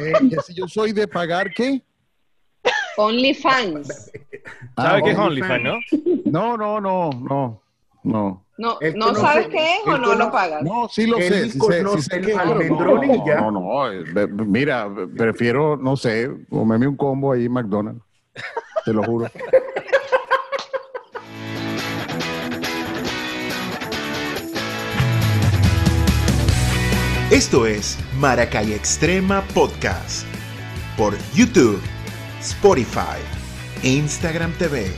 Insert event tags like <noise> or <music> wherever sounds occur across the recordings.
Eh, si yo soy de pagar, ¿qué? OnlyFans. ¿Sabe Ah, qué es OnlyFans. No? No, no, no, no, no. No, Él ¿no conoce- sabes qué es o no lo pagas? No, sí lo Él sé, sí sé, sí almendrón no, ya. no, no, eh, be- be- mira, prefiero, no sé, comerme un combo ahí en McDonald's, te lo juro. <laughs> Esto es Maracay Extrema Podcast por YouTube, Spotify e Instagram TV.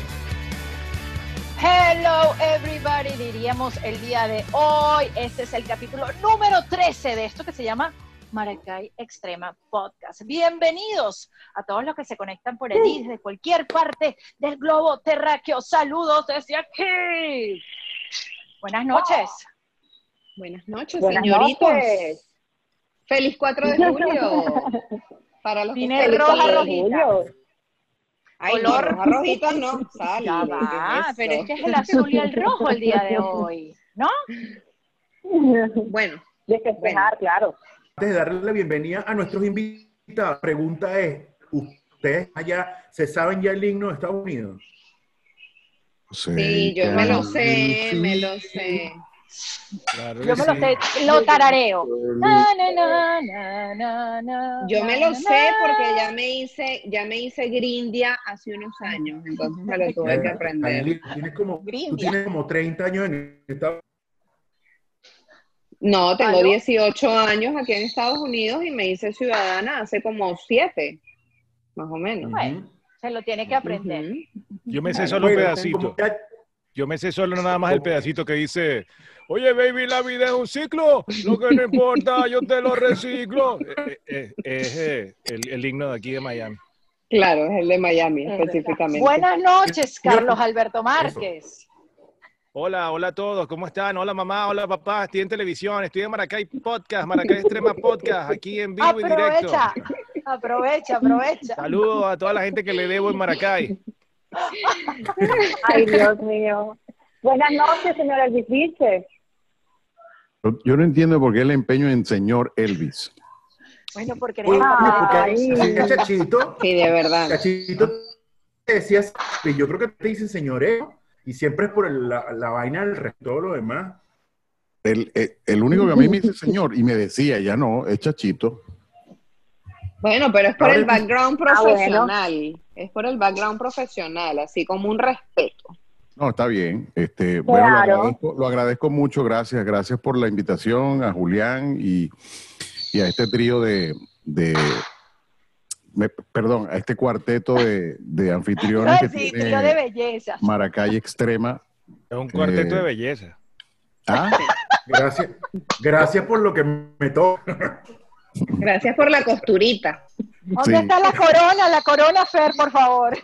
Hello everybody, diríamos el día de hoy. Este es el capítulo número 13 de esto que se llama Maracay Extrema Podcast. Bienvenidos a todos los que se conectan por allí desde cualquier parte del globo terráqueo. Saludos desde aquí. Buenas noches. Buenas noches, Buenas señoritos. noches. Feliz 4 de <laughs> julio. Para los que feliz roja, 4 de rojita. Ay, Color. no, roja, rojita no. <laughs> Sale, Ya ¿qué va, es pero es que es el azul y el rojo el día de hoy, ¿no? <laughs> Bueno, De festejar, claro. Antes de darle la bienvenida a nuestros invitados, la pregunta es, ¿ustedes allá se saben ya el himno de Estados Unidos? sí, yo me lo sé, me lo sé. Claro Yo me lo sé, lo tarareo. Na, na, na, na, na, na, Yo me na, lo sé porque ya me hice, ya me hice grindia hace unos años, entonces me lo <laughs> tuve que aprender. Anneli, Tienes como, tú tienes como 30 años en Estados No, tengo ¿Aló? 18 años aquí en Estados Unidos y me hice ciudadana hace como 7, más o menos. Bueno, se lo tiene que aprender. Yo me sé solo un pedacito. Yo me sé solo nada más el pedacito que dice, oye, baby, la vida es un ciclo, lo que no importa, <laughs> yo te lo reciclo. Eh, eh, eh, Es eh, el, el himno de aquí de Miami. Claro, es el de Miami Es verdad. específicamente. Buenas noches, Carlos Alberto Márquez. Hola, hola a todos, ¿cómo están? Hola mamá, hola papá, estoy en televisión, estoy en Maracay Podcast, Maracay Extrema Podcast, aquí en vivo y directo. Aprovecha, aprovecha, aprovecha. Saludos a toda la gente que le debo en Maracay. <laughs> Ay, Dios mío. Buenas noches, señora Elvis Vilches. Yo, no entiendo por qué el empeño en señor Elvis. Bueno, porque Oye, eres porque Chachito, Sí, de verdad. Chachito te decías, que yo creo que te dicen señoreo, y siempre es por el- la, la vaina del resto, todo lo demás. El, el- el único que a mí me dice señor y me decía, ya no, es chachito. Bueno, pero es por el background Ah, bueno. profesional. Es por el background profesional, así como un respeto. No, está bien. Este, bueno, lo agradezco, lo agradezco mucho, gracias, gracias por la invitación a Julián y, y a este trío de, de me- perdón, a este cuarteto de, de anfitriones <laughs> que Sí, tiene trío de belleza. Maracay Extrema. Es un cuarteto Eh, de belleza. Ah, Gracias, gracias por lo que me toca. Gracias por la costurita. ¿Dónde Sí. está la corona? La corona, Fer, por favor.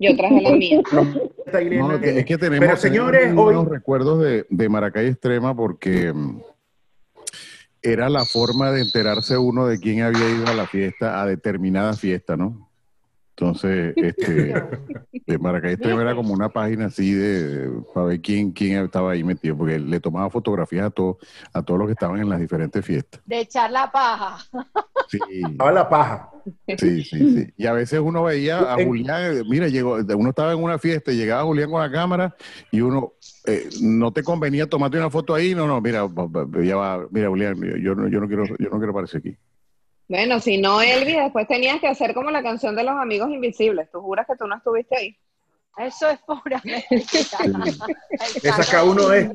Yo traje la mía. No, que- es que tenemos, Pero señores, tenemos muy hoy buenos recuerdos de, de Maracay Extrema porque mm, era la forma de enterarse uno de quién había ido a la fiesta, a determinada fiesta, ¿no? Entonces, este, <laughs> de Maracay Extrema era como una página así de, para ver quién, quién estaba ahí metido, porque le tomaba fotografías a todos, a todos los que estaban en las diferentes fiestas. De echar la paja. Sí, estaba la paja. sí, sí, sí. Y a veces uno veía a Julián, eh, mira, llegó, uno estaba en una fiesta y llegaba Julián con la cámara y uno, eh, no te convenía tomarte una foto ahí, no, no, mira, ya va, mira, Julián, yo no, yo no quiero, yo no quiero aparecer aquí. Bueno, si no, Elvis, después tenías que hacer como la canción de los amigos invisibles. ¿Tú juras que tú no estuviste ahí? Eso es pura. Le saca uno de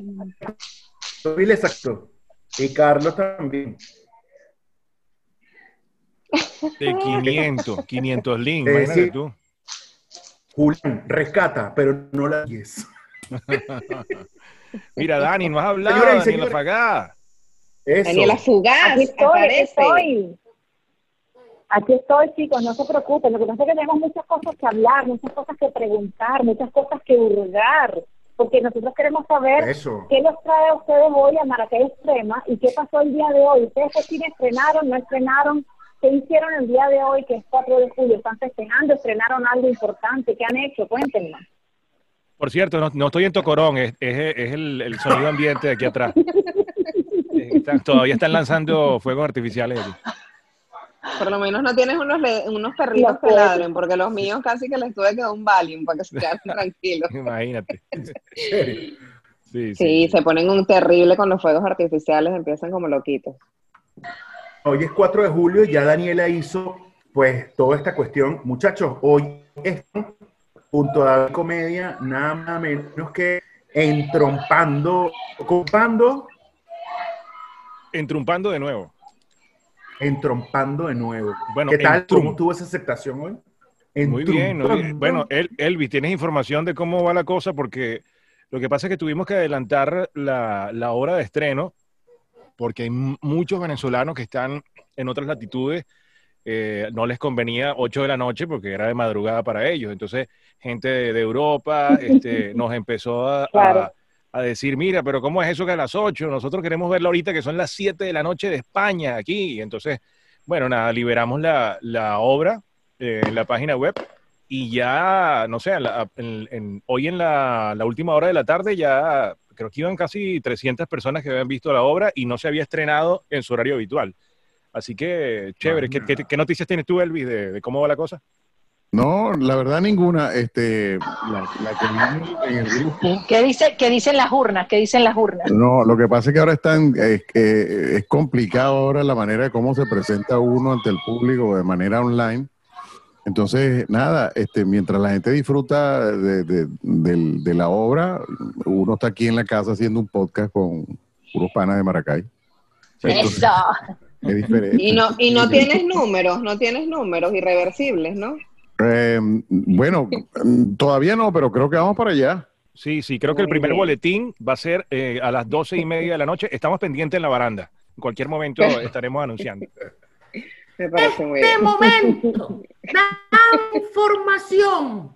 Bill exacto. Y Carlos también. De 500, 500 links, Eh, imagínate sí. tú. Julián, rescata, pero no la guíes. <laughs> Mira, Dani, no has hablado, Señoras y Daniela señores. Fagá. Eso. Daniela Fugaz Aquí estoy, aparece. estoy. Aquí estoy, chicos, no se preocupen. Lo que pasa es que tenemos muchas cosas que hablar, muchas cosas que preguntar, muchas cosas que hurgar, porque nosotros queremos saber Eso. qué los trae a ustedes hoy a Maracay Extrema y qué pasó el día de hoy. ¿Ustedes qué cine estrenaron, no estrenaron? ¿Qué hicieron el día de hoy, que es 4 de julio? ¿Están festejando? ¿Estrenaron algo importante? ¿Qué han hecho? Cuéntenos. Por cierto, no, no estoy en Tocorón, es, es- es el, el sonido ambiente de aquí atrás. <laughs> Están- todavía están lanzando fuegos artificiales. aquí. Por lo menos no tienes unos, unos perritos que ladren, porque los míos casi que les tuve que dar un Valium para que se quedaran <laughs> tranquilos. Imagínate. <laughs> ¿En serio? Sí, Sí, se ponen un terrible con los fuegos artificiales, empiezan como loquitos. Hoy es 4 de julio y ya Daniela hizo pues toda esta cuestión. Muchachos, hoy esto junto a Comedia, nada más menos que entrompando, ocupando, Entrumpando de nuevo. Entrompando de nuevo. Bueno, ¿Qué tal? ¿Cómo estuvo esa aceptación hoy? Muy bien. muy bien. Entrompando. Bueno, El- Elvis, ¿tienes información de cómo va la cosa? Porque lo que pasa es que tuvimos que adelantar la, la hora de estreno porque hay muchos venezolanos que están en otras latitudes. eh, no les convenía 8 de la noche porque era de madrugada para ellos. Entonces, gente de, de Europa este, <laughs> nos empezó a, a- Claro. a decir, mira, pero ¿cómo es eso que a las 8? Nosotros queremos verlo ahorita que son las 7 de la noche de España aquí. Entonces, bueno, nada, liberamos la, la obra eh, en la página web y ya, no sé, la- en- en- hoy en la, la última hora de la tarde ya creo que iban casi 300 personas que habían visto la obra y no se había estrenado en su horario habitual. Así que, chévere. ¿Qué, qué- qué noticias tienes tú, Elvis, de, de cómo va la cosa? No, la verdad ninguna. Este, la, la que vimos en el grupo. ¿Qué, dice, ¿Qué dicen las urnas? ¿Qué dicen las urnas? No, lo que pasa es que ahora están, es, eh, es complicado ahora la manera de cómo se presenta uno ante el público de manera online. Entonces, nada, este, mientras la gente disfruta de, de- la obra, uno está aquí en la casa haciendo un podcast con puros panas de Maracay. Entonces, Eso. es diferente. Y no, y no tienes números, no tienes números irreversibles, ¿no? Eh, bueno, todavía no, pero creo que vamos para allá. Sí, sí, creo que el primer boletín va a ser eh, a las doce y media de la noche. Estamos pendientes en la baranda. En cualquier momento <laughs> estaremos anunciando. Me parece muy este bien. momento <laughs> da información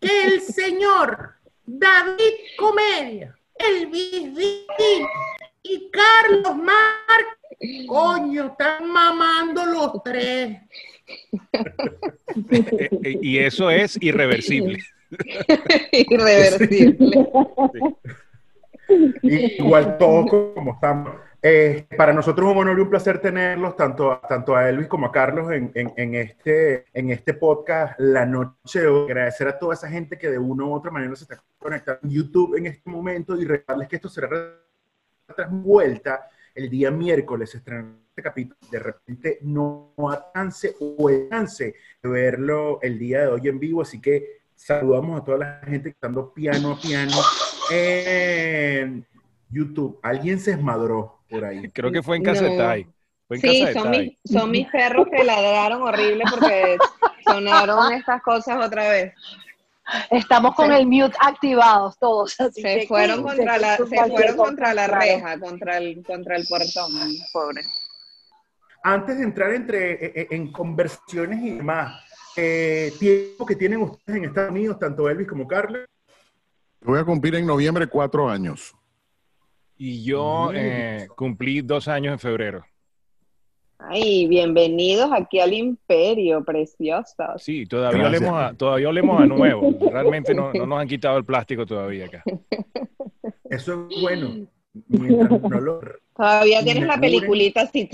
que el señor David Comedia, Elvis Vitín y Carlos Mar, coño, están mamando los tres. Eh, y eso es irreversible. <laughs> Irreversible. Igual todos como estamos. Eh, para nosotros es un honor y un placer tenerlos, tanto, a- tanto a Elvis como a Carlos, en, en- en este, en este podcast La Noche de hoy. Agradecer a toda esa gente que de una u otra manera se está conectando en YouTube en este momento y recordarles que esto será tras vuelta el día miércoles. Se estrena este capítulo. De repente no alcance o alcance de verlo el día de hoy en vivo, así que saludamos a toda la gente que está dando piano a piano en YouTube. Alguien se esmadró por ahí. Creo que fue en casa de No. Sí, son mis, son mis perros que ladraron horrible porque sonaron estas cosas otra vez. Estamos con el mute activados todos. Así Se que fueron contra la, se fueron contra la claro. reja, contra el, contra el portón, pobre. Antes de entrar entre, eh, eh, en conversaciones y demás, eh, tiempo que tienen ustedes en Estados Unidos, tanto Elvis como Carlos. Voy a cumplir en noviembre cuatro años. Y yo eh, cumplí dos años en febrero. Ay, bienvenidos aquí al imperio, preciosos. Sí, todavía Gracias. olemos, a, todavía olemos a nuevo. Realmente no, no nos han quitado el plástico todavía acá. <laughs> Eso es bueno. Mientras no lo- Todavía tienes la peliculita así.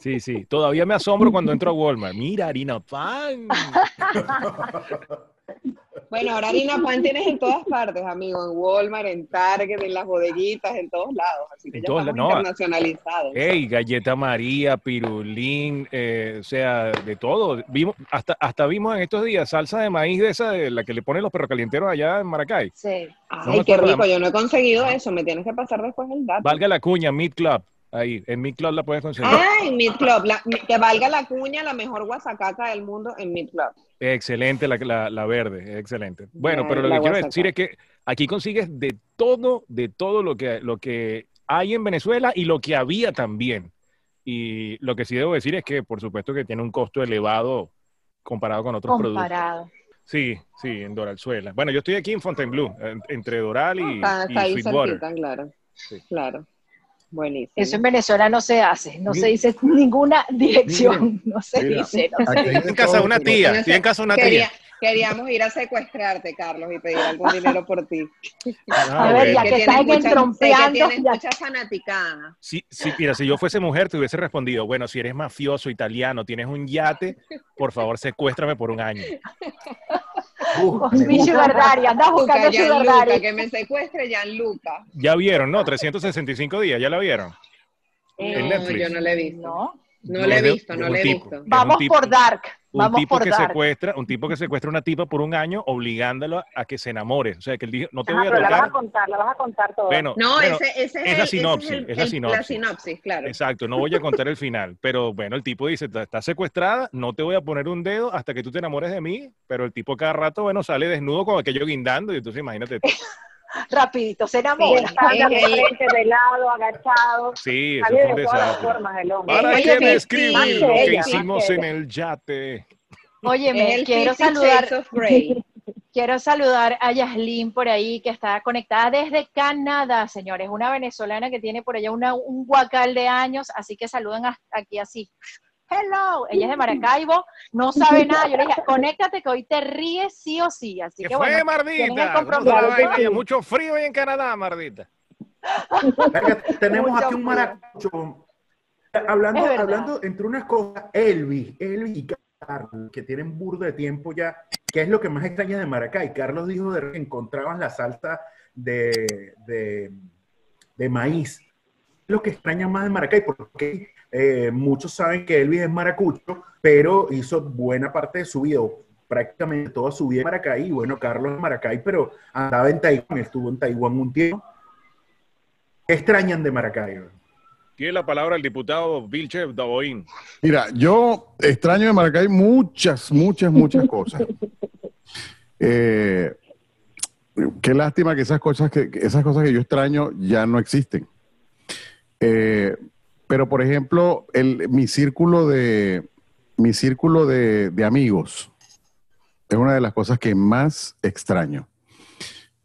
Sí, sí. Todavía me asombro cuando entro a Walmart. Mira, harina pan. <laughs> Bueno, ahora harina pan tienes en todas partes, amigo, en Walmart, en Target, en las bodeguitas, en todos lados. Así que En ya todos estamos la- no. internacionalizados. Ey, galleta María, pirulín, eh, o sea, de todo. Vimos, hasta, hasta vimos en estos días salsa de maíz de esa, de la que le ponen los perros calienteros allá en Maracay. Sí. Ay, qué rico, yo no he conseguido eso, me tienes que pasar después el dato. Valga la cuña, Meat Club. Ahí, en Meat Club la puedes conseguir. Ay, Meat Club, la- que valga la cuña, la mejor guasacaca del mundo en Meat Club. Excelente la, la, la verde, excelente. Bueno, La- pero lo que quiero decir es que aquí consigues de todo, de todo lo que, lo que hay en Venezuela y lo que había también. Y lo que sí debo decir es que, por supuesto, que tiene un costo elevado comparado con otros productos. Comparado. Sí, sí, en Doralzuela. Bueno, yo estoy aquí en Fontainebleau, en- entre Doral y, Está, y está ahí Sweetwater. cerquita, claro. Sí. Claro. Buenísimo. Eso en Venezuela no se hace, no se dice ninguna dirección, no se Mira. dice. no se en casa una tía, estoy en casa una quería, tía. Queríamos ir a secuestrarte, Carlos, y pedir algún <laughs> dinero por ti. Ah, A ver, ya que tienes estás que entrompeando, tienes ya- mucha fanaticada. Sí, sí, mira, si yo fuese mujer te hubiese respondido, bueno, si eres mafioso italiano, tienes un yate, por favor secuéstrame por un año. <laughs> Mi sugar daddy, Luca, buscando sugar Gianluca, daddy. que me secuestre Gianluca. Ya vieron, ¿no? 365 días, ya la vieron. En No, Netflix. yo no le he visto. No. No le he Es visto, no le he tipo. visto. Vamos tipo- por Dark. Un Vamos tipo por que Dark. secuestra, un tipo que secuestra a una tipa por un año obligándola a que se enamore. O sea, que él dijo, no te Ajá, voy a pero la vas a tocar. contar, la vas a contar todo. Bueno, No, bueno, ese, ese es, es la sinopsis, el- es la el- sinopsis. sinopsis, claro. Exacto, no voy a contar el final, pero bueno, el tipo dice, "Está- estás secuestrada, no te voy a poner un dedo hasta que tú te enamores de mí, pero el tipo cada rato, bueno, sale desnudo con aquello guindando y entonces imagínate. <laughs> Rapidito, se Sí, enamora. está de Es el- frente, de lado, agachado. Sí, eso fue un de todas las formas el hombre. ¿Para Es qué el describir Fifty, lo que ella, hicimos que en el yate? Óyeme, quiero saludar, <laughs> quiero saludar a Yaslin por ahí, que está conectada desde Canadá, señores. Una venezolana que tiene por allá una- un guacal de años, así que saluden a- aquí así. Hello, ella es de Maracaibo, no sabe <laughs> nada. Yo le dije, conéctate que hoy te ríes sí o sí. Así ¿Qué que fue, bueno, el Mardita? Mucho frío ahí en Canadá, Mardita. Tenemos Mucho aquí un maracucho. Hablando, Es hablando entre unas cosas, Elvis, Elvis y Carlos, que tienen burdo de tiempo ya, ¿qué es lo que más extraña de Maracay? Carlos dijo de que encontraban la salsa de, de, de maíz. Lo que extraña más de Maracay, porque eh, muchos saben que Elvis es maracucho, pero hizo buena parte de su vida, o prácticamente toda su vida en Maracay, y bueno, Carlos es Maracay, pero andaba en Taiwán, estuvo en Taiwán un tiempo. ¿Qué extrañan de Maracay? Tiene la palabra el diputado Vilche Daboín. Mira, yo extraño de Maracay muchas, muchas, muchas cosas. <laughs> Eh, qué lástima que esas cosas que, que esas cosas que yo extraño ya no existen. Eh, pero, por ejemplo, el, mi círculo de mi círculo de, de amigos es una de las cosas que más extraño.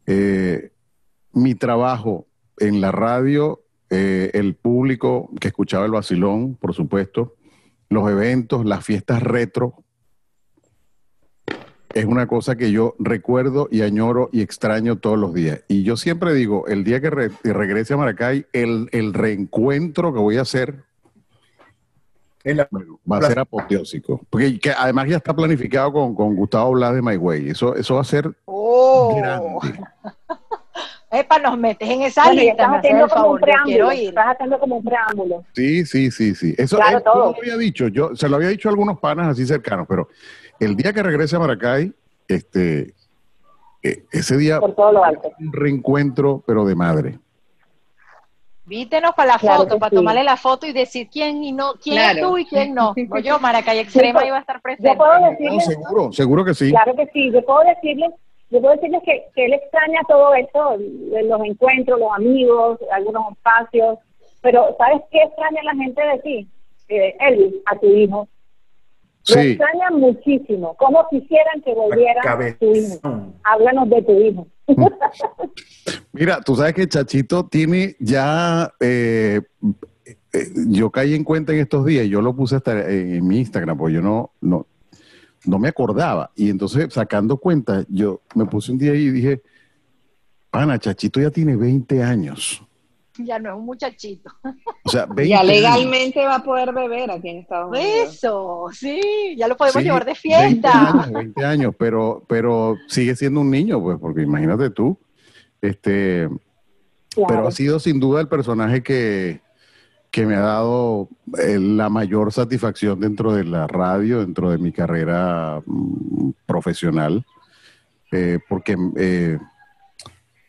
Eh, mi trabajo en la radio, eh, el público que escuchaba el vacilón, por supuesto, los eventos, las fiestas retro, es una cosa que yo recuerdo y añoro y extraño todos los días. Y yo siempre digo, el día que re- regrese a Maracay, el, el reencuentro que voy a hacer la- va a ser apoteósico. Porque que además ya está planificado con, con Gustavo Blas de My Way. Eso, eso va a ser Oh, grande. <laughs> epa, nos metes en esa Bueno, lista, estás haciendo como un favor, preámbulo. ir. Estás haciendo como un preámbulo. Sí, sí, sí, sí. Eso Claro, él- yo todo. lo había dicho, yo se lo había dicho a algunos panas así cercanos, pero el día que regrese a Maracay, este, eh, ese día Por todo lo alto. un reencuentro, pero de madre. Vítenos para la Claro foto, para sí. tomarle la foto y decir quién y no, quién Claro. es tú y quién no. <laughs> O yo, Maracay Extrema, iba a estar presente. Yo puedo No, decirles, seguro, seguro que sí. claro que sí, yo puedo decirles, yo puedo decirles que, que él extraña todo esto, los encuentros, los amigos, algunos espacios, pero ¿sabes qué extraña la gente de ti? Eh, Elvis, a tu hijo. Lo Sí, extrañan muchísimo. ¿Cómo quisieran que volviera tu hijo? Háblanos de tu hijo. <laughs> mira, tú sabes que Chachito tiene ya, eh, eh, yo caí en cuenta en estos días, y yo lo puse hasta en mi Instagram, porque yo no, no, no me acordaba. Y entonces, sacando cuenta, yo me puse un día y dije, pana, Chachito ya tiene 20 años. Ya no es un muchachito. O sea, <laughs> 20 Ya años. legalmente va a poder beber aquí en Estados Unidos. Eso, sí, ya lo podemos Sí, llevar de 20 fiesta. años, 20 años, pero, pero sigue siendo un niño, pues, porque imagínate tú. Este, Claro. pero ha sido sin duda el personaje que, que me ha dado eh, la mayor satisfacción dentro de la radio, dentro de mi carrera mm, profesional, Eh, porque, eh,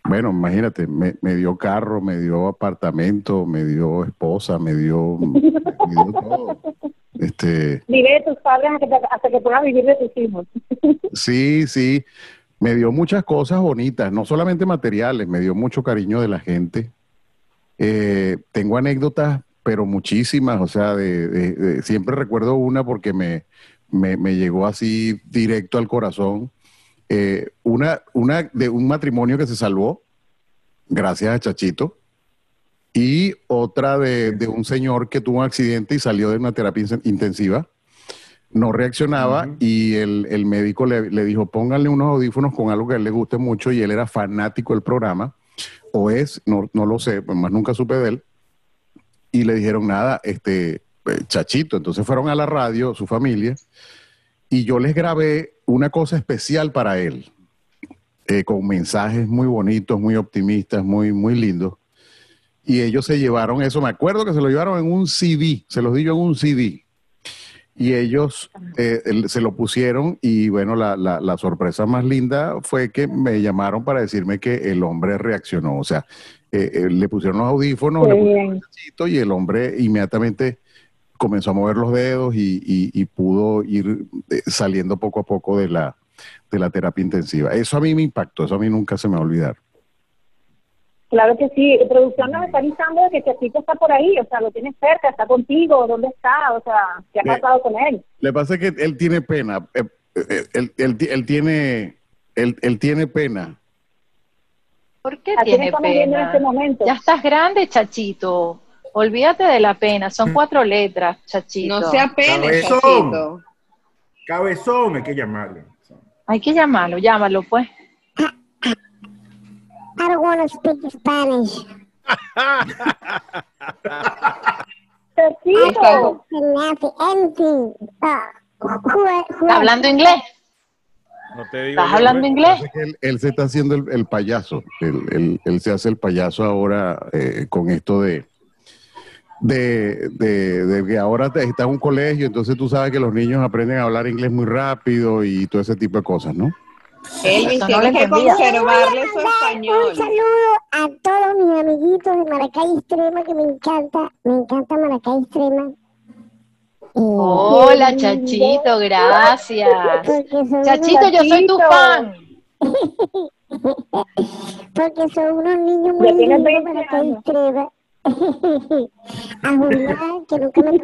bueno, imagínate, me, me dio carro, me dio apartamento, me dio esposa, me dio, <laughs> me dio todo. Este, Vive de tus padres hasta que, hasta que puedas vivir de tus hijos. Sí, sí. Me dio muchas cosas bonitas, no solamente materiales, me dio mucho cariño de la gente. Eh, tengo anécdotas, pero muchísimas, o sea, de, de- de- siempre recuerdo una porque me, me, me llegó así directo al corazón. Eh, una, una de un matrimonio que se salvó, gracias a Chachito, y otra de, de un señor que tuvo un accidente y salió de una terapia in- intensiva no reaccionaba y el, el médico le, le dijo, pónganle unos audífonos con algo que a él le guste mucho y él era fanático del programa, o es, no, no lo sé, más nunca supe de él, y le dijeron nada, este, eh, chachito, entonces fueron a la radio, su familia, y yo les grabé una cosa especial para él, eh, con mensajes muy bonitos, muy optimistas, muy, muy lindos. Y ellos se llevaron eso, me acuerdo que se lo llevaron en un CD, se los di yo en un CD. Y ellos eh, se lo pusieron y bueno, la, la- la sorpresa más linda fue que me llamaron para decirme que el hombre reaccionó. O sea, eh, eh, le pusieron los audífonos, le pusieron el y el hombre inmediatamente comenzó a mover los dedos y, y- y pudo ir eh, saliendo poco a poco de la, de la terapia intensiva. Eso a mí me impactó, eso a mí nunca se me va a olvidar. Claro que sí. Producción nos está avisando de que Chachito está por ahí, o sea, lo tienes cerca, está contigo, ¿dónde está? O sea, ¿qué ha pasado con él? Le pasa que él tiene pena, eh, eh, él, él- él tiene, él, él tiene pena. ¿Por qué ¿A quién tiene viendo en pena? este momento? Ya estás grande, chachito. Olvídate de la pena. Son cuatro letras, chachito. No se apene, Cabezón. chachito. Cabezón, hay que llamarle. Hay que llamarlo, llámalo, pues. I don't want to speak Spanish. Chachito. Who, ¿Estás hablando inglés? No te digo ¿Estás yo, hablando pues. inglés? Él, él se está haciendo el, el payaso, él, él- él se hace el payaso ahora eh, con esto de, de, de- de que ahora te- está en un colegio, entonces tú sabes que los niños aprenden a hablar inglés muy rápido y todo ese tipo de cosas, ¿no? Elvis, tienes que conservarle su Un español. saludo a todos mis amiguitos de Maracay Extrema, que me encanta, me encanta Maracay Extrema. Eh, Hola, chachito, gracias. Chachito, yo soy tu fan. <laughs> Porque son unos niños muy lindos 20 para que años. extrema. <laughs> a Julián, que nunca me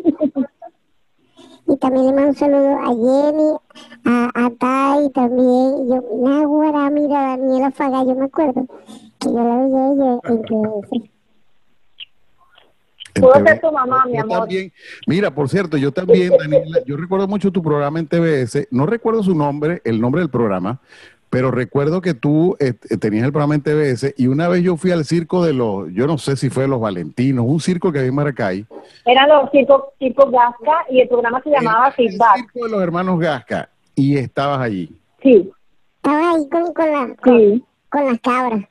Y también le mando un saludo a Jenny, a, a Tai también. Y Yo, Nahuara, mira, Daniela Faga, yo me acuerdo que yo la veía a ella en Puedo TV. ser tu mamá, mi Yo amor. también, mira, por cierto, yo también, Daniela, yo recuerdo mucho tu programa en TBS, no recuerdo su nombre, el nombre del programa, pero recuerdo que tú eh, tenías el programa en TBS y una vez yo fui al circo de los, yo no sé si fue de los Valentinos, un circo que había en Maracay, Eran los circos circo Gasca y el programa se llamaba el, el Feedback. circo de los hermanos Gasca, y estabas allí. Sí, Estaba ahí con, con, la- con, sí. con las cabras.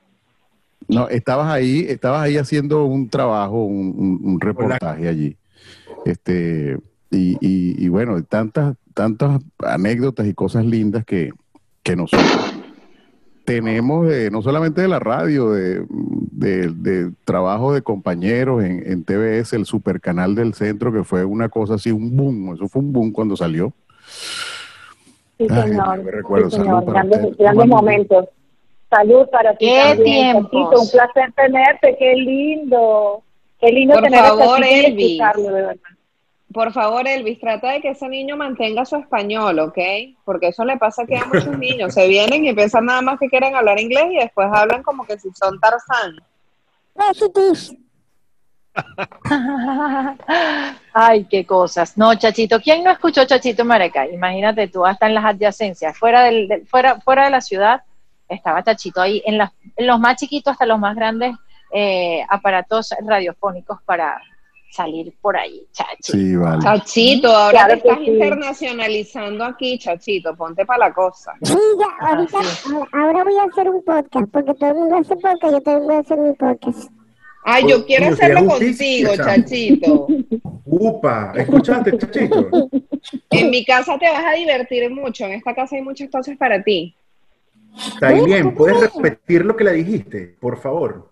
No, estabas ahí, estabas ahí haciendo un trabajo, un, un- un reportaje allí. Este, y, y- y bueno, tantas, tantas anécdotas y cosas lindas que, que nosotros tenemos, de, no solamente de la radio, de, de- de trabajo de compañeros en, en TBS, el supercanal del centro, que fue una cosa así, un boom, eso fue un boom cuando salió. Sí, Ay, señor. me recuerdo, sí, salud señor. para Grandes, grandes momentos. Salud para ti ¡Qué! Chachito. Un placer tenerte. Qué lindo. Qué lindo Por tener a favor, escucharlo, de verdad. Por favor, Elvis, trata de que ese niño mantenga su español, ¿ok? Porque eso le pasa aquí a muchos niños. Se vienen y piensan nada más que quieren hablar inglés y después hablan como que si son Tarzán. Ay, qué cosas. No, Chachito, ¿quién no escuchó Chachito Maracay? Imagínate tú, hasta en las adyacencias, fuera, del, del- fuera, fuera de la ciudad, estaba Chachito ahí, en, las- en los más chiquitos hasta los más grandes eh, aparatos radiofónicos para salir por ahí. Sí, vale. Chachito, ahora Claro te estás sí. internacionalizando aquí, Chachito. Ponte para la cosa. Sí, ya, ahorita, ahora- ahora voy a hacer un podcast, porque todo el mundo hace podcast, yo también voy a hacer mi podcast. Ay, yo quiero oye, sería hacerlo contigo. Chachito. Upa, ¿escuchaste, chachito? En mi casa te vas a divertir mucho. En esta casa hay muchas cosas para ti. Está bien, ¿puedes repetir lo que le dijiste, por favor?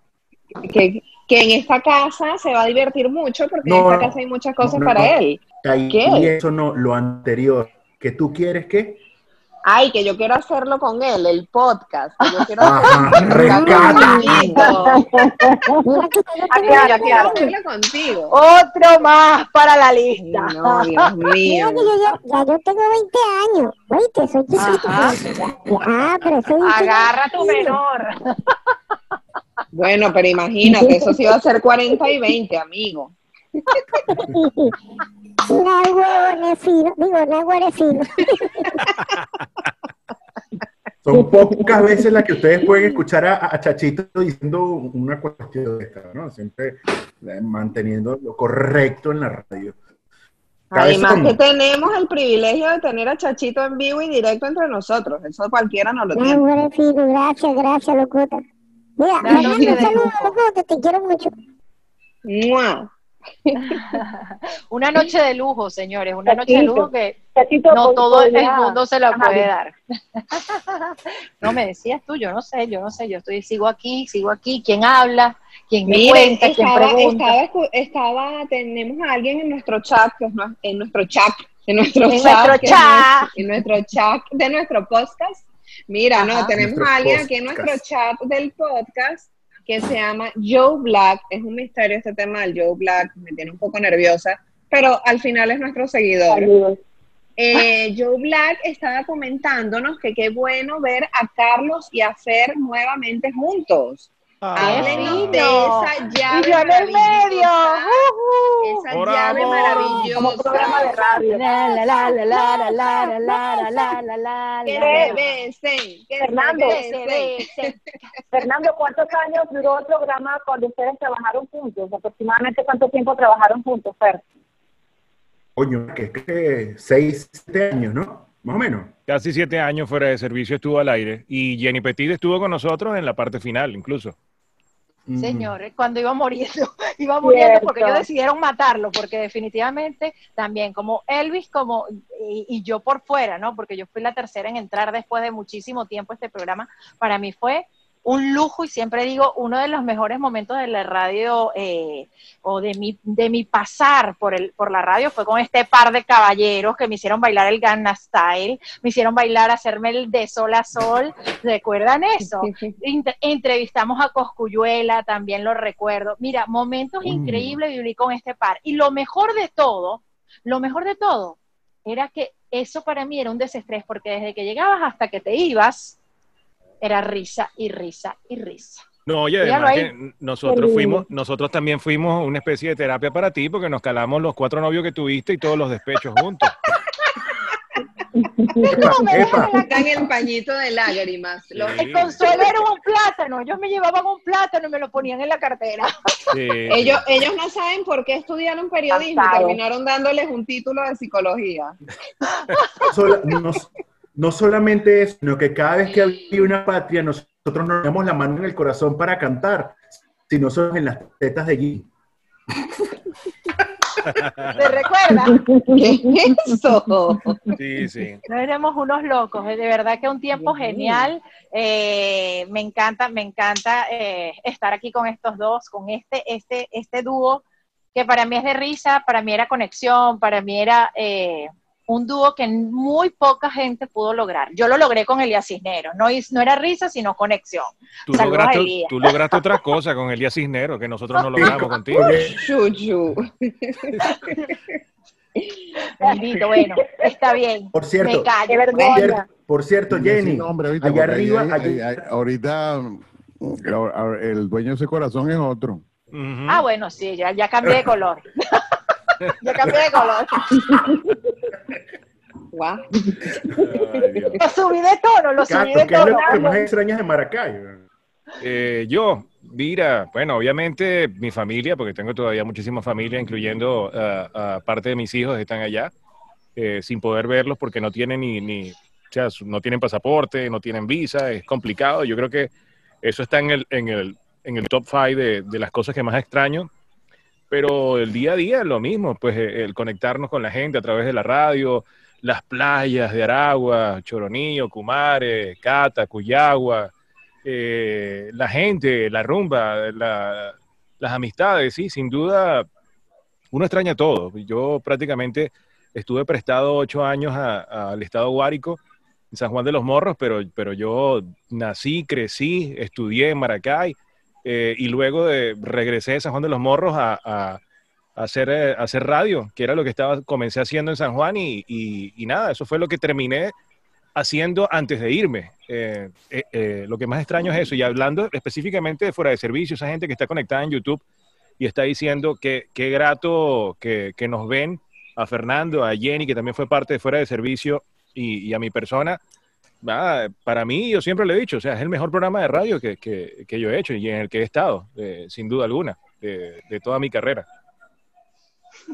Que, que en esta casa se va a divertir mucho porque No, en esta casa hay muchas cosas no, para no. él. Ahí, ¿Qué? Y eso no, lo anterior. ¿Que tú quieres qué? Ay, que yo quiero hacerlo con él, el podcast. que yo <laughs> quiero Ajá, hacerlo <laughs> <laughs> contigo. Que. Otro más para la lista. No, Dios Mira mío. que yo ya, ya yo tengo 20 años. Oíste, soy chiquito. Ah, pero soy Agarra tu menor. Bueno, pero imagínate, eso sí va a ser 40 y 20, amigo. Es fino, digo, es fino. Son pocas veces las que ustedes pueden escuchar a, a Chachito diciendo una cuestión de esta, ¿no? Siempre eh, manteniendo lo correcto en la radio. Cada Además son- que tenemos el privilegio de tener a Chachito en vivo y directo entre nosotros. Eso cualquiera no lo tiene. Náguara es fino, gracias, gracias, locota. Mira, Una noche un de saludo, lujo. locota, te quiero mucho. ¡Mua! Una noche de lujo, señores, una noche de lujo que no todo el mundo se la puede dar. <laughs> No me decías tú, yo no sé, yo no sé, yo estoy sigo aquí, sigo aquí, quién habla, quién me Miren, cuenta, quién estaba, pregunta. estaba, escu- estaba- tenemos a alguien en nuestro chat, que es nue- en nuestro chat, en nuestro En chat, nuestro chat. nuestro- en nuestro chat de nuestro podcast. Mira, no, tenemos Nuestro a alguien aquí en nuestro chat del podcast que se llama Joe Black. Es un misterio este tema del Joe Black, me tiene un poco nerviosa, pero al final es nuestro seguidor. Eh, Joe Black estaba comentándonos que qué bueno ver a Carlos y a Fer nuevamente juntos. Háblenos de esa llave Y yo en el medio. maravillosa, ¡Ujú! Esa Por llave maravillosa. Como programa de radio. La, la, la, la, la, la, la, la, la, la, la, la, Que que Fernando. Fernando, ¿cuántos años duró el programa cuando ustedes trabajaron juntos? Aproximadamente cuánto tiempo trabajaron juntos, Fer? Coño, que es que seis, siete años, ¿no? Más o menos. Casi siete años fuera de servicio estuvo al aire y Jenny Petit estuvo con nosotros en la parte final, incluso. Mm. Señores, cuando iba muriendo, <laughs> iba muriendo Cierto. porque ellos decidieron matarlo, porque definitivamente también como Elvis como y, y yo por fuera, ¿no? Porque yo fui la tercera en entrar después de muchísimo tiempo a este programa, para mí fue un lujo y siempre digo uno de los mejores momentos de la radio eh, o de mi de mi pasar por el por la radio fue con este par de caballeros que me hicieron bailar el Gangnam Style, me hicieron bailar hacerme el de sol a sol, ¿recuerdan eso? <laughs> Entrevistamos a Coscuyuela, también lo recuerdo. Mira, momentos Coño. increíbles viví con este par. Y lo mejor de todo, lo mejor de todo, era que eso para mí era un desestrés, porque desde que llegabas hasta que te ibas, era risa y risa y risa. No, oye, además que nosotros fuimos, nosotros también fuimos una especie de terapia para ti porque nos calamos los cuatro novios que tuviste y todos los despechos juntos. <laughs> Epa, epa. Sacan el pañito de lágrimas. Sí. El consuelo era un plátano, ellos me llevaban un plátano y me lo ponían en la cartera. Sí, <laughs> Ellos, ellos no saben por qué estudiaron periodismo y terminaron dándoles un título de psicología. Sola- no, no solamente eso, sino que cada vez que había una patria, nosotros nos damos la mano en el corazón para cantar, sino solo en las tetas de Gui. ¿Te recuerdas? ¿Qué es eso? sí, sí. No éramos unos locos, de verdad que un tiempo genial. Eh, me encanta, me encanta eh, estar aquí con estos dos, con este, este, este dúo que para mí es de risa, para mí era conexión, para mí era eh, un dúo que muy poca gente pudo lograr. Yo lo logré con Elías Cisneros, no, no era risa, sino conexión. Tú Saludos lograste, tú lograste otra cosa con Elías Cisneros que nosotros no logramos contigo. Chuchu. <laughs> Bendito, bueno, está bien. Por cierto, me callo. Vergüenza. cierto, por cierto, Jenny, Sí, no, hombre, ¿viste? allá arriba, ahí- allí- ahí- ahí- ahorita el dueño de ese corazón es otro. Ujú. Ah, bueno, sí, ya, ya cambié de color. <laughs> ya cambié de color. <laughs> Guau. Ay. Lo subí de tono, lo subí de ¿qué es tono. lo que más extrañas de Maracay? Eh, yo, mira, bueno, obviamente mi familia, porque tengo todavía muchísima familia, incluyendo ah, a parte de mis hijos que están allá, eh, sin poder verlos porque no tienen ni, ni, o sea, no tienen pasaporte, no tienen visa, es complicado. Yo creo que eso está en el, en el, en el top five de, de las cosas que más extraño. Pero el día a día es lo mismo, pues eh, el conectarnos con la gente a través de la radio, las playas de Aragua, Choronillo, Cumare, Cata, Cuyagua, eh, la gente, la rumba, la- las amistades, sí, sin duda, uno extraña todo. Yo prácticamente estuve prestado ocho años al estado Guárico, en San Juan de los Morros, pero, pero yo nací, crecí, estudié en Maracay eh, y luego de, regresé de San Juan de los Morros a, hacer, eh, hacer radio, que era lo que estaba, comencé haciendo en San Juan y, nada, eso fue lo que terminé haciendo antes de irme. Eh, eh, lo que más extraño es eso. Y hablando específicamente de fuera de servicio, esa gente que está conectada en YouTube y está diciendo que qué grato que, que nos ven a Fernando, a Jenny, que también fue parte de Fuera de Servicio, y, y a mi persona. Para mí, yo siempre lo he dicho, o sea, es el mejor programa de radio que, que- que yo he hecho y en el que he estado, eh, sin duda alguna, de, de toda mi carrera.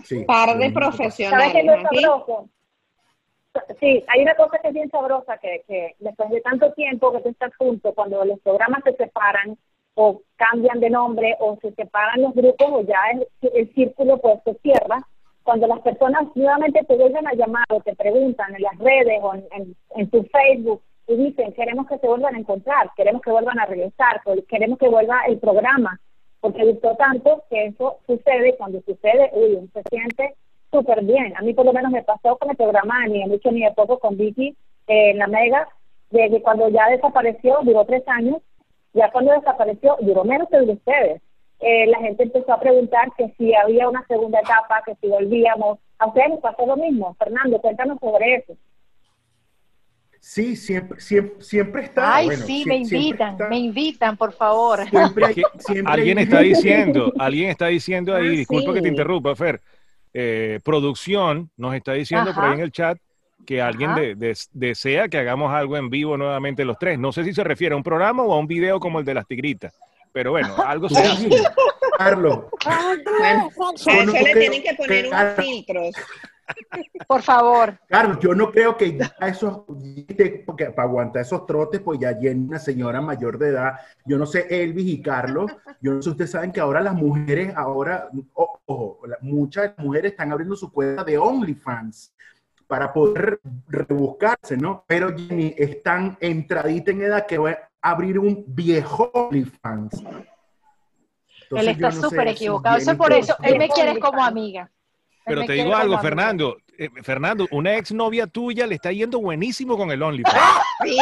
Sí. Par de ¿Sabes qué profesionales es lo aquí. sabroso? Sí, hay una cosa que es bien sabrosa, que, que después de tanto tiempo que tú estás juntos, cuando los programas se separan o cambian de nombre o se separan los grupos o ya el, el círculo pues se cierra, cuando las personas nuevamente te vuelven a llamar o te preguntan en las redes o en, en- tu Facebook y dicen queremos que se vuelvan a encontrar, queremos que vuelvan a regresar, queremos que vuelva el programa, porque gustó tanto que eso sucede, cuando sucede, uy, uno se siente súper bien. A mí por lo menos me pasó con el programa Ni mucho ni de poco con Vicky eh, en la Mega, de que cuando ya desapareció, duró tres años, ya cuando desapareció, duró menos que el de ustedes. Eh, la gente empezó a preguntar que si había una segunda etapa, que si volvíamos. A ustedes les pasó lo mismo. Fernando, cuéntanos sobre eso. Sí, siempre, siempre, siempre está. Ay, bueno, sí, me invitan, está- me invitan, por favor. Siempre hay- <laughs> Que siempre alguien hay- está diciendo, alguien está diciendo ahí, Ah, disculpa que te interrumpa, Fer, eh, producción nos está diciendo por ahí en el chat que alguien Ajá. de- de- desea que hagamos algo en vivo nuevamente los tres. No sé si se refiere a un programa o a un video como el de las tigritas, pero bueno, <laughs> algo se hace. Carlos, Yo no le creo tienen que poner que- unos filtros. Por favor. Carlos, yo no creo que ya esos, porque para aguantar esos trotes, pues ya Jenny, una señora mayor de edad, yo no sé, Elvis y Carlos, yo no sé, ustedes saben que ahora las mujeres, ahora, ojo, muchas mujeres están abriendo su cuenta de OnlyFans para poder rebuscarse, ¿no? Pero Jenny es tan entradita en edad que abrir un viejo OnlyFans. Él está no súper equivocado. Eso Jenny es por eso. Él me quiere como amiga. Pero te digo algo. Fernando. eh, Fernando, una exnovia tuya le está yendo buenísimo con el OnlyFans. Sí.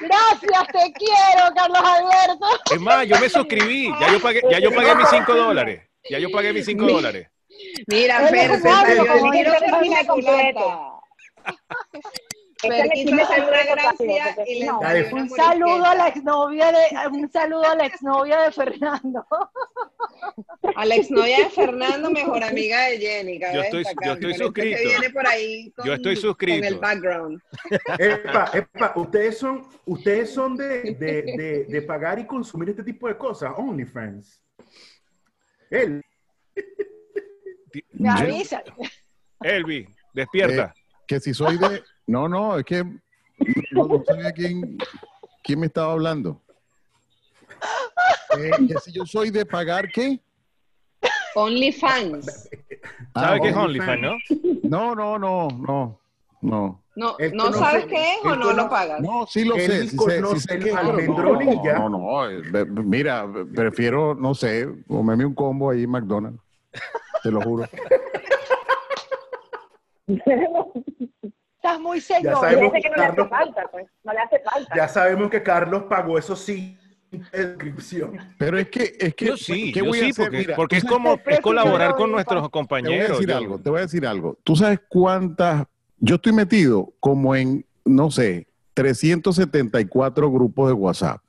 Gracias, te quiero, Carlos Alberto. Es más, yo me suscribí, ya yo pagué, ya yo pagué mis 5 dólares. Ya yo pagué mis 5 dólares. Mira, Fer, yo quiero completo. No- Un saludo a la exnovia de, un saludo a la exnovia de Fernando. A la exnovia de Fernando, mejor <laughs> amiga de Jenny. Yo estoy- yo estoy suscrito. Que viene por ahí con, Yo estoy suscrito. Con el background. Epa, epa, ustedes son, ustedes son de, de, de, de pagar y consumir este tipo de cosas, OnlyFans. Él. Me Yo- avisa. Elvi, despierta. que si soy de... No, no, es que no, no sabía quién, quién me estaba hablando. Eh, que si yo soy de pagar, ¿qué? OnlyFans. Ah, ¿Sabe qué es OnlyFans. No? No, no, no, no, no. No, ¿no sabes qué es o no lo pagas? No, sí lo sé, sí sé, sí sé no, ya. No, no, eh, mira, prefiero, no sé, comerme un combo ahí en McDonald's. Te lo juro. <laughs> Estás muy Ya señor. Y sabemos ese que no le hace Carlos- falta, pues. No le hace falta. Ya sabemos que Carlos pagó eso sí en descripción. Pero es que, es que, Yo sí, ¿qué yo voy a sí, hacer? porque, Mira, porque es como es colaborar con nuestros Te voy a compañeros. decir yo- algo, te voy a decir algo. ¿Tú sabes cuántas? Yo estoy metido como en, no sé, 374 grupos de WhatsApp.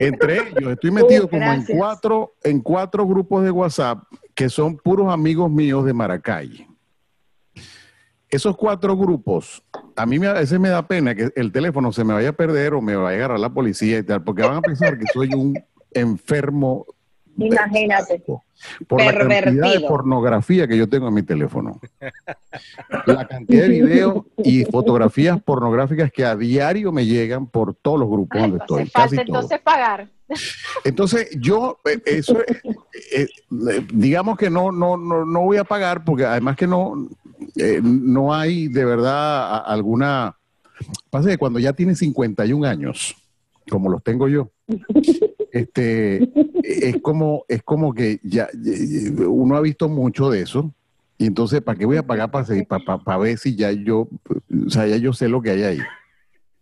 Entre <laughs> ellos, estoy metido como en cuatro, en cuatro grupos de WhatsApp que son puros amigos míos de Maracay. Esos cuatro grupos, a mí me- a veces me da pena que el teléfono se me vaya a perder o me vaya a agarrar la policía y tal, porque van a pensar que soy un enfermo Imagínate. por la cantidad de Pervertido. pornografía que yo tengo en mi teléfono. La cantidad de videos y fotografías pornográficas que a diario me llegan por todos los grupos Ay, donde no estoy, hace falta casi entonces pagar. Entonces, yo, eh, eso, eh, eh, digamos que no, no, no, no voy a pagar porque además que no, eh, no hay de verdad alguna... Pasa que cuando ya tienes 51 años, como los tengo yo, este, es como, es como que ya uno ha visto mucho de eso. Y entonces, ¿para qué voy a pagar para, seguir- para, para, para ver si ya yo, o sea, ya yo sé lo que hay ahí?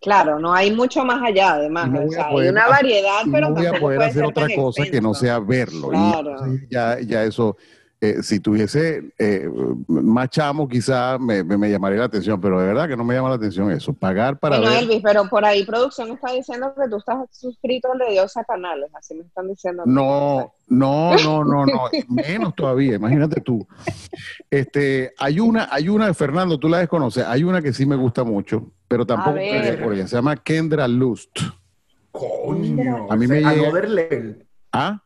Claro, no hay mucho más allá, además. No o sea, hay una variedad, pero no voy a poder hacer otra cosa que no sea verlo. Claro. ya, ya eso, eh, si tuviese eh, más chamo, quizá me, me- me llamaría la atención, pero de verdad que no me llama la atención eso. Pagar para Bueno, ver. Elvis, pero por ahí producción está diciendo que tú estás suscrito al de Diosa Canales, así me están diciendo. a. No, no, no, no, no, menos todavía, imagínate tú. Este, hay una, hay una Fernando, tú la desconoces, hay una que sí me gusta mucho, pero tampoco por ella, se llama Kendra Lust. Coño. A mí me llega- Another level. ¿Ah?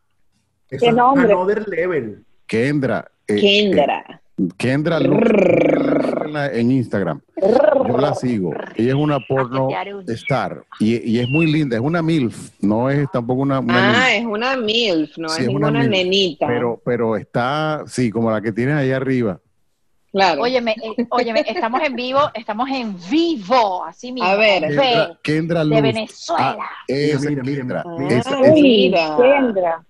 Eso ¿Qué es nombre? Another level. Kendra. eh, Kendra. eh, Kendra Lust en, Instagram. Yo la sigo. Ella es una porno star y, y es muy linda, es una MILF, no es tampoco una, una Ah, es una MILF, no Sí, es es una ninguna MILF, nenita. pero, pero está, sí, como la que tienes ahí arriba. claro. Óyeme, eh, óyeme, estamos en vivo, estamos en vivo, así mismo. A ver. Ve, Kendra, Kendra de Lust. Venezuela. Ah, esa Mira, es mira, Kendra. mira. Esa, Ah, esa-. Kendra.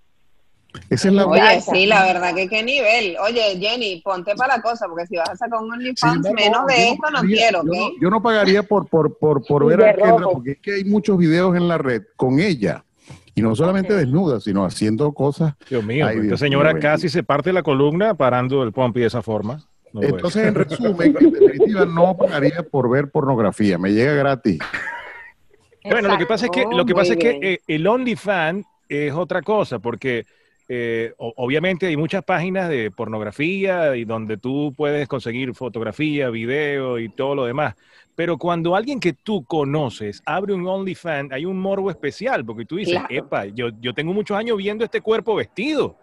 Esa es la Oye, sí, la verdad que qué nivel. Oye, Jenny, ponte para la cosa, porque si vas a sacar un OnlyFans menos de esto, no pagaría- quiero, yo no- Yo no pagaría por, por, por, por ver a Kendra, porque es que hay muchos videos en la red con ella. Y no solamente desnuda, sino haciendo cosas. Dios mío, Ay, esta señora mío, casi se parte la columna parando el pompi de esa forma. No Entonces, en resumen, en definitiva, no pagaría por ver pornografía. Me llega gratis. Bueno, lo que pasa es que, lo que, pasa es que eh, el OnlyFans es otra cosa, porque eh, obviamente hay muchas páginas de pornografía y donde tú puedes conseguir fotografía, video y todo lo demás. Pero cuando alguien que tú conoces abre un OnlyFans, hay un morbo especial, porque tú dices, Claro. epa, yo, yo tengo muchos años viendo este cuerpo vestido.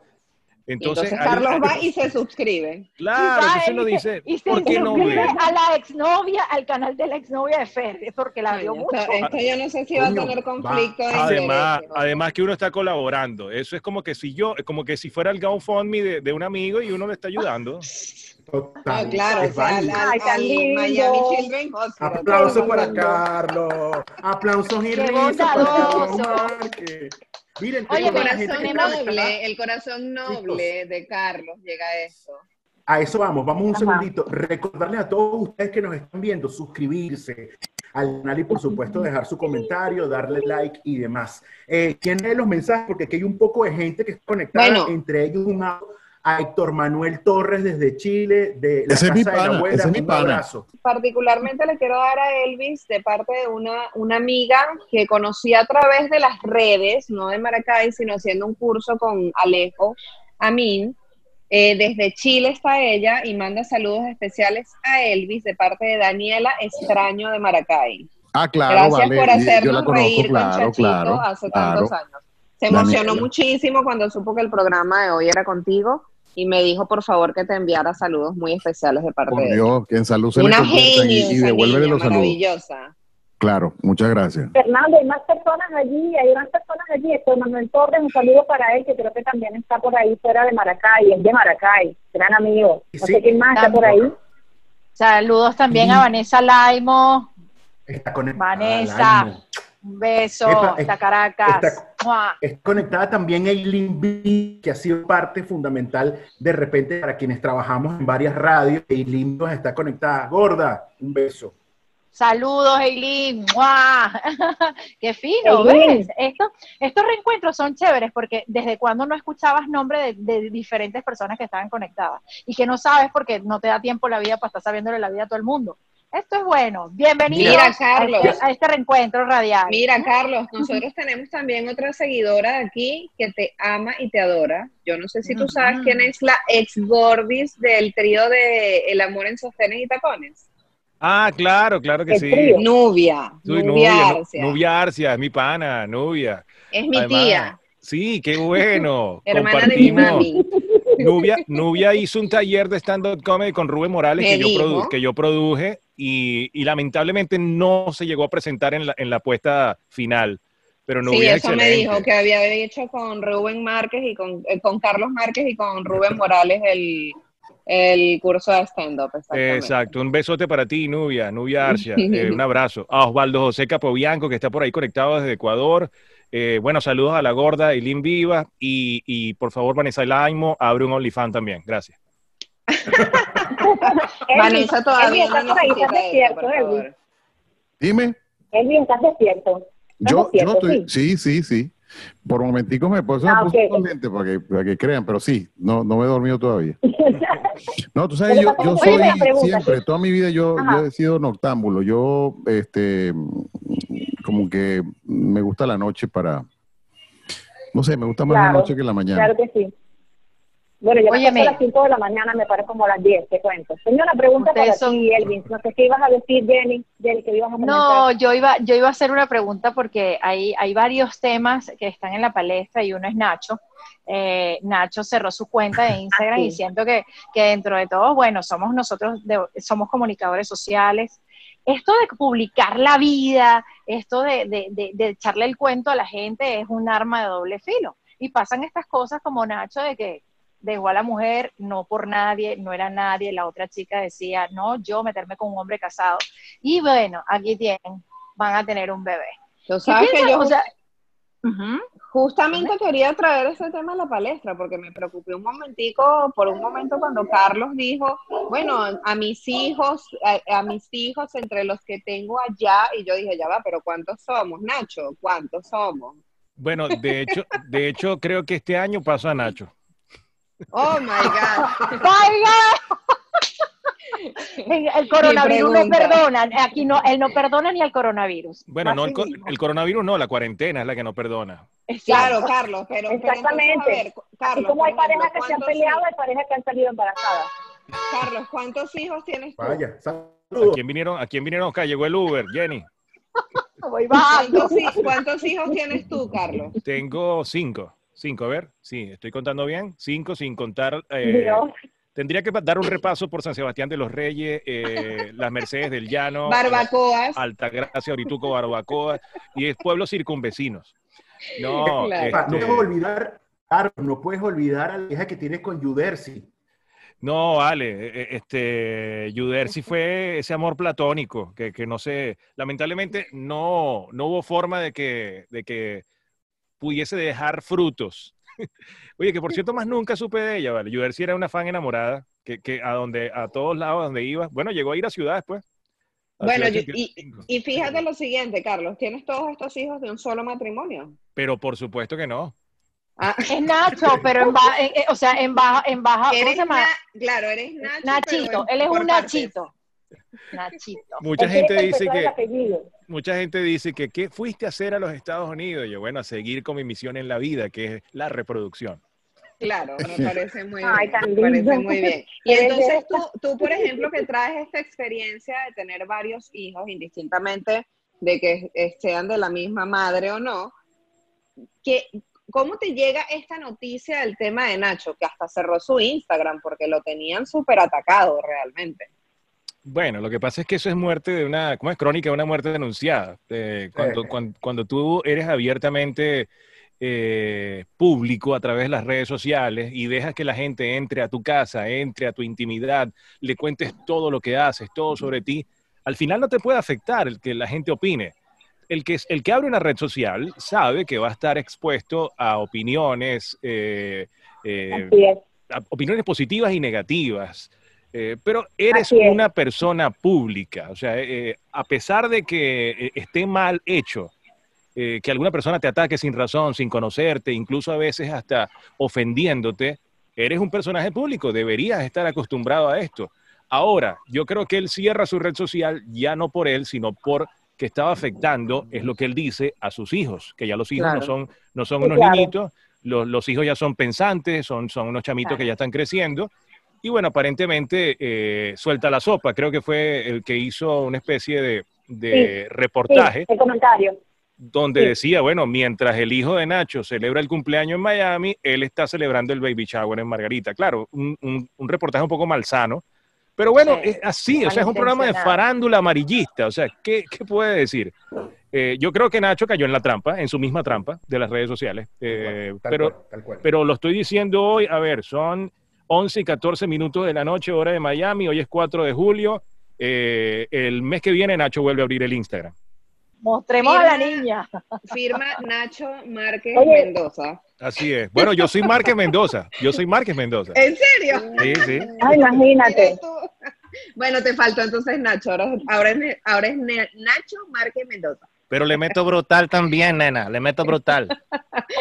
Y Entonces, Carlos hay- va y se suscribe. Claro, Y va uno se- dice, y se ¿por qué no suscribe ver? a la exnovia, al canal de la exnovia de Fer, porque la vio mucho. esto, esto yo no sé si va a tener conflicto de Además, además que uno está colaborando. Eso es como que si yo, como que si fuera el GoFundMe de, de un amigo y uno le está ayudando. <laughs> Total. No, claro, Es o sea, al, al- Ay, tan al lindo. Miami Children Hospital. El para. Carlos. Aplausos y risas para Carlos bondadoso. Miren, Oye, El corazón noble, el corazón noble de Carlos llega a esto. A eso vamos, vamos un Ajá. segundito. Recordarle a todos ustedes que nos están viendo, suscribirse al canal y por supuesto dejar su comentario, darle like y demás. Eh, ¿Quién lee los mensajes? Porque aquí hay un poco de gente que está conectada, Bueno. entre ellos un a, a Héctor Manuel Torres desde Chile, de la Ese es Casa mi de la pana, Abuela. ese es mi un pana. abrazo. Particularmente le quiero dar a Elvis de parte de una, una amiga que conocí a través de las redes, no de Maracay, sino haciendo un curso con Alejo Amin. Eh, desde Chile está ella y manda saludos especiales a Elvis de parte de Daniela Extraño de Maracay. Ah, claro, Gracias vale. por la hacernos conozco, reír con claro, Chachito claro, hace claro. tantos años. Se emocionó Daniela. muchísimo cuando supo que el programa de hoy era contigo y me dijo por favor que te enviara saludos muy especiales de parte Por de ella. Dios, que en salud se Una genio, y, devuélvele los saludos. maravillosa. Claro, muchas gracias. Fernando, hay más personas allí, hay más personas allí. Héctor Manuel Torres, un saludo para él, que creo que también está por ahí fuera de Maracay, es de Maracay, gran amigo. No Sí. sé quién más está por ahí. Saludos también a Vanessa Laimo. Está. Vanessa. Laimo. Un beso Epa, hasta Caracas. está- Mua. Está conectada también Eileen B, que ha sido parte fundamental de repente para quienes trabajamos en varias radios. Eileen nos está conectada. Gorda, un beso. Saludos, Eileen. ¡Mua! <laughs> ¡Qué fino! Eileen. ¿Ves? Esto- estos reencuentros son chéveres porque desde cuando no escuchabas nombre de, de diferentes personas que estaban conectadas y que no sabes porque no te da tiempo la vida para estar sabiéndole la vida a todo el mundo. Esto es bueno. Bienvenidos Mira, a, Carlos. este, a este reencuentro radial. Mira, Carlos, nosotros tenemos también otra seguidora de aquí que te ama y te adora. Yo no sé si tú sabes quién es la ex Gordis del trío de El amor en sostenes y tacones. Ah, claro, claro que El sí. trío. Nubia, Nubia, Nubia, Nu- Arcia. Nubia Arcia, es mi pana, Nubia. Es mi Además, tía, Sí, qué bueno. <laughs> hermana de mi mami. Nubia, Nubia hizo un taller de stand-up comedy con Rubén Morales que yo, produ- que yo produje y, y lamentablemente no se llegó a presentar en la, en la puesta final. Pero Sí, Nubia es eso me dijo que había hecho con Rubén Márquez y con, eh, con Carlos Márquez y con Rubén Morales el, el curso de stand-up. Exacto, un besote para ti, Nubia, Nubia Arcia, <laughs> eh, un abrazo. A Osvaldo José Capobianco, que está por ahí conectado desde Ecuador. Eh, bueno, saludos a la gorda Eileen Viva y, y por favor, Vanessa Laimo, abre un OnlyFans también. Gracias. <laughs> Vanessa todavía Elvis, no necesita esto, despierto, favor. Dime, Elvis, estás despierto. ¿Estás yo, yo estoy, Sí. sí, sí, sí. Por momenticos me puse, Ah, me puse ok. caliente para que, para que crean, pero sí, no, no me he dormido todavía. <laughs> No, tú sabes, yo, yo soy pregunta, siempre, sí. toda mi vida yo, yo he sido noctámbulo. Yo, este, como que me gusta la noche para, no sé, me gusta más la noche que la mañana. Claro que sí. Bueno, yo me Óyeme. acosté a las 5 de la mañana, me parece como a las 10, te cuento. Tengo una pregunta Ustedes para son- ti, Elvin. No sé qué ibas a decir, Jenny, Jenny, que ibas a comentar. No, yo iba, yo iba a hacer una pregunta porque hay, hay varios temas que están en la palestra y uno es Nacho. Eh, Nacho cerró su cuenta de <laughs> Instagram sí. y siento que, que dentro de todo, bueno, somos nosotros, de- somos comunicadores sociales. Esto de publicar la vida, esto de, de, de- de echarle el cuento a la gente es un arma de doble filo. Y pasan estas cosas como Nacho de que dejó a la mujer no por nadie, no era nadie, la otra chica decía, no, yo meterme con un hombre casado. Y bueno, aquí tienen, van a tener un bebé. Tú ¿Qué sabes que piensan? yo O sea, justamente quería traer ese tema a la palestra porque me preocupé un momentico, por un momento cuando Carlos dijo, bueno, a mis hijos, a, a mis hijos entre los que tengo allá, y yo dije, ya va, pero ¿cuántos somos, Nacho? ¿Cuántos somos? Bueno, de hecho, de hecho, creo que este año pasó a Nacho. Oh my God. <laughs> ¡Vaya! <laughs> El coronavirus no perdona, aquí no, él no perdona ni al coronavirus. Bueno, no el, el coronavirus no, la cuarentena es la que no perdona. Claro, Carlos, pero, pero entonces, Exactamente. a Así como hay parejas que se han ¿cuántos peleado, hay parejas que han salido embarazadas. Carlos, ¿cuántos hijos tienes tú? Vaya, ¿A saludos. quién vinieron? ¿A quién vinieron acá? Llegó el Uber, Jenny. <laughs> Voy. ¿Cuántos, cuántos hijos tienes tú, Carlos? Tengo cinco. Cinco, a ver. Sí, estoy contando bien. Cinco sin contar. eh, Dios. Tendría que dar un repaso por San Sebastián de los Reyes, eh, <laughs> las Mercedes del Llano, Barbacoas. Altagracia, Orituco, Barbacoa y es pueblos circunvecinos. No, Claro. Ah, No este, puedes olvidar, claro, no puedes olvidar a la hija que tienes con Judersi. No, vale, eh, este, Yudersi fue ese amor platónico, que, que no sé, lamentablemente no, no hubo forma de que, de que pudiese dejar frutos. <laughs> Oye, que por cierto, más nunca supe de ella, vale. Yudersi era una fan enamorada, que, que a donde, a todos lados donde iba, bueno, llegó a ir a ciudad después. a Bueno, Ciudad yo- y, 85. y fíjate lo siguiente, Carlos, ¿tienes todos estos hijos de un solo matrimonio? Pero por supuesto que no. Ah, Es Nacho, pero en baja, eh, eh, o sea, en baja, en baja, ¿cómo eres se llama? Na- claro, eres Nacho. Nachito, él es un partes. Nachito. Nachito. Mucha gente dice que, apellido. Mucha gente dice que, ¿qué fuiste a hacer a los Estados Unidos? Y yo, bueno, a seguir con mi misión en la vida, que es la reproducción. Claro, me <laughs> parece muy Ay, bien. me parece muy bien. <laughs> Y entonces tú, tú, por ejemplo, que traes esta experiencia de tener varios hijos, indistintamente de que sean de la misma madre o no, que, ¿cómo te llega esta noticia del tema de Nacho, que hasta cerró su Instagram porque lo tenían súper atacado realmente? Bueno, lo que pasa es que eso es muerte de una, ¿cómo es? Crónica de una muerte denunciada. Eh, cuando, cuando, tú eres abiertamente eh, público a través de las redes sociales y dejas que la gente entre a tu casa, entre a tu intimidad, le cuentes todo lo que haces, todo sobre ti, al final no te puede afectar el que la gente opine. El que, el que abre una red social sabe que va a estar expuesto a opiniones, eh, opiniones positivas y negativas. Eh, pero eres una persona pública, o sea, eh, a pesar de que eh, esté mal hecho, eh, que alguna persona te ataque sin razón, sin conocerte, incluso a veces hasta ofendiéndote, eres un personaje público, deberías estar acostumbrado a esto. Ahora, yo creo que él cierra su red social ya no por él, sino por que estaba afectando, es lo que él dice, a sus hijos, que ya los hijos no son, no son Sí, unos claro. niñitos, los, los hijos ya son pensantes, son, son unos chamitos que ya están creciendo. Y bueno, aparentemente eh, suelta la sopa. Creo que fue el que hizo una especie de, de Sí, reportaje el comentario. donde sí. decía, bueno, mientras el hijo de Nacho celebra el cumpleaños en Miami, él está celebrando el baby shower en Margarita. Claro, un, un- un reportaje un poco malsano. Pero bueno, Sí, es así, o sea, es un programa de farándula amarillista. O sea, ¿qué, qué puede decir? Eh, yo creo que Nacho cayó en la trampa, en su misma trampa de las redes sociales. Eh, Tal pero, cual, tal cual. pero lo estoy diciendo hoy, a ver, son 11 y 14 minutos de la noche, hora de Miami, hoy es 4 de julio. Eh, el mes que viene Nacho vuelve a abrir el Instagram. Mostremos a la niña. Firma Nacho Márquez Oye. Mendoza. Así es. Bueno, yo soy Márquez Mendoza. Yo soy Márquez Mendoza. ¿En serio? Sí, sí. Ay, imagínate. Bueno, te faltó entonces Nacho. Ahora, ahora, es, ahora es Nacho Márquez Mendoza. Pero le meto brutal también, nena, le meto brutal.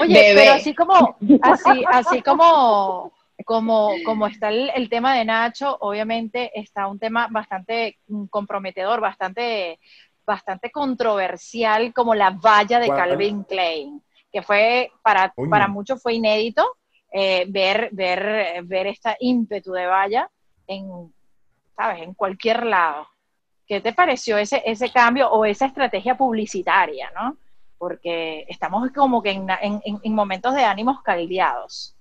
Oye, Bebé. pero así como, así, así como, como, como está el, el tema de Nacho, obviamente está un tema bastante mm, comprometedor, bastante, bastante controversial, como la valla de. Calvin Klein, que fue para, para muchos fue inédito eh, ver, ver, ver esta ímpetu de valla en, ¿sabes? En cualquier lado. ¿Qué te pareció ese, ese cambio o esa estrategia publicitaria, no? Porque estamos como que en- en- en momentos de ánimos caldeados.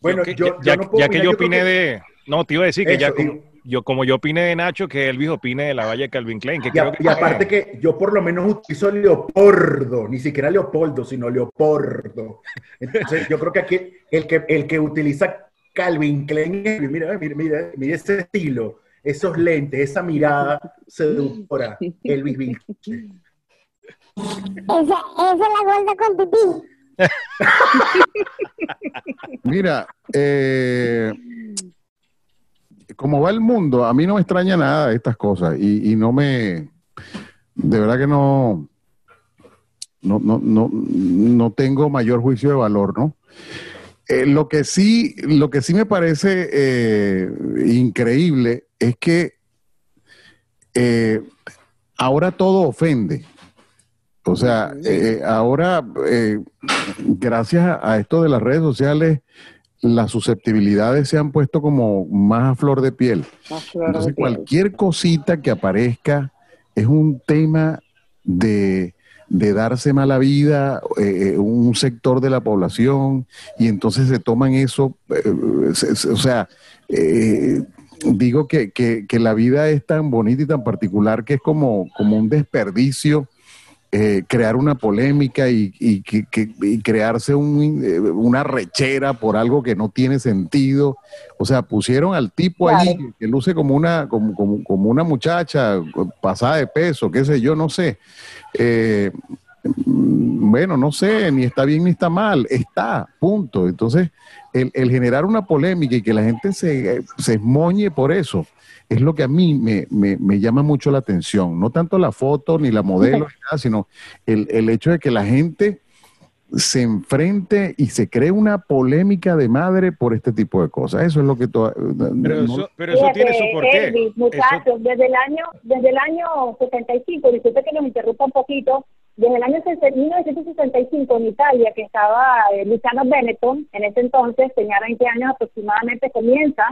Bueno, que- yo, ya, yo no puedo ya que opinar, yo opiné que- de. No, te iba a decir que ya como, y- yo, como yo opiné de Nacho, que Elvis opine de la valla de Calvin Klein. Que Y, creo a- que y aparte que yo por lo menos utilizo Leopoldo, ni siquiera Leopoldo, sino Leopoldo. Entonces yo creo que aquí el que, el que utiliza Calvin Klein, mira, mira, mira, mira ese estilo, esos lentes, esa mirada seductora, Elvis Bill. Esa, esa es la gorda con pipí. <laughs> Mira, eh, como va el mundo, a mí no me extraña nada estas cosas y, no me, de verdad que no, no, no, no, no tengo mayor juicio de valor, ¿no? Eh, lo que sí, lo que sí me parece eh, increíble es que ahora todo ofende. O sea, eh, ahora, eh, gracias a, esto de las redes sociales, las susceptibilidades se han puesto como más a flor de piel. Entonces, cualquier cosita que aparezca es un tema de, de darse mala vida, eh, eh, un sector de la población, y entonces se toman eso, eh, se- se- o sea, eh, digo que, que- que la vida es tan bonita y tan particular que es como, como un desperdicio. Eh, crear una polémica y, y que- que- y crearse un, eh, una rechera por algo que no tiene sentido. O sea, pusieron al tipo allí Claro. que, que luce como una, como, como, como una muchacha pasada de peso, qué sé yo, no sé. Eh, mm, bueno, no sé, ni está bien ni está mal, está, punto. Entonces, el, el generar una polémica y que la gente se, se esmoñe por eso, es lo que a mí me, me- me llama mucho la atención. No tanto la foto ni la modelo, ni nada, sino el, el hecho de que la gente se enfrente y se cree una polémica de madre por este tipo de cosas. Eso es lo que... to- Pero no- eso, pero eso tiene su porqué. Elvis, muchachos, desde el año desde el año 65, disculpe que nos interrumpa un poquito, desde el año 60 1965 en Italia, que estaba eh, Luciano Benetton, en ese entonces tenía 20 años aproximadamente, comienza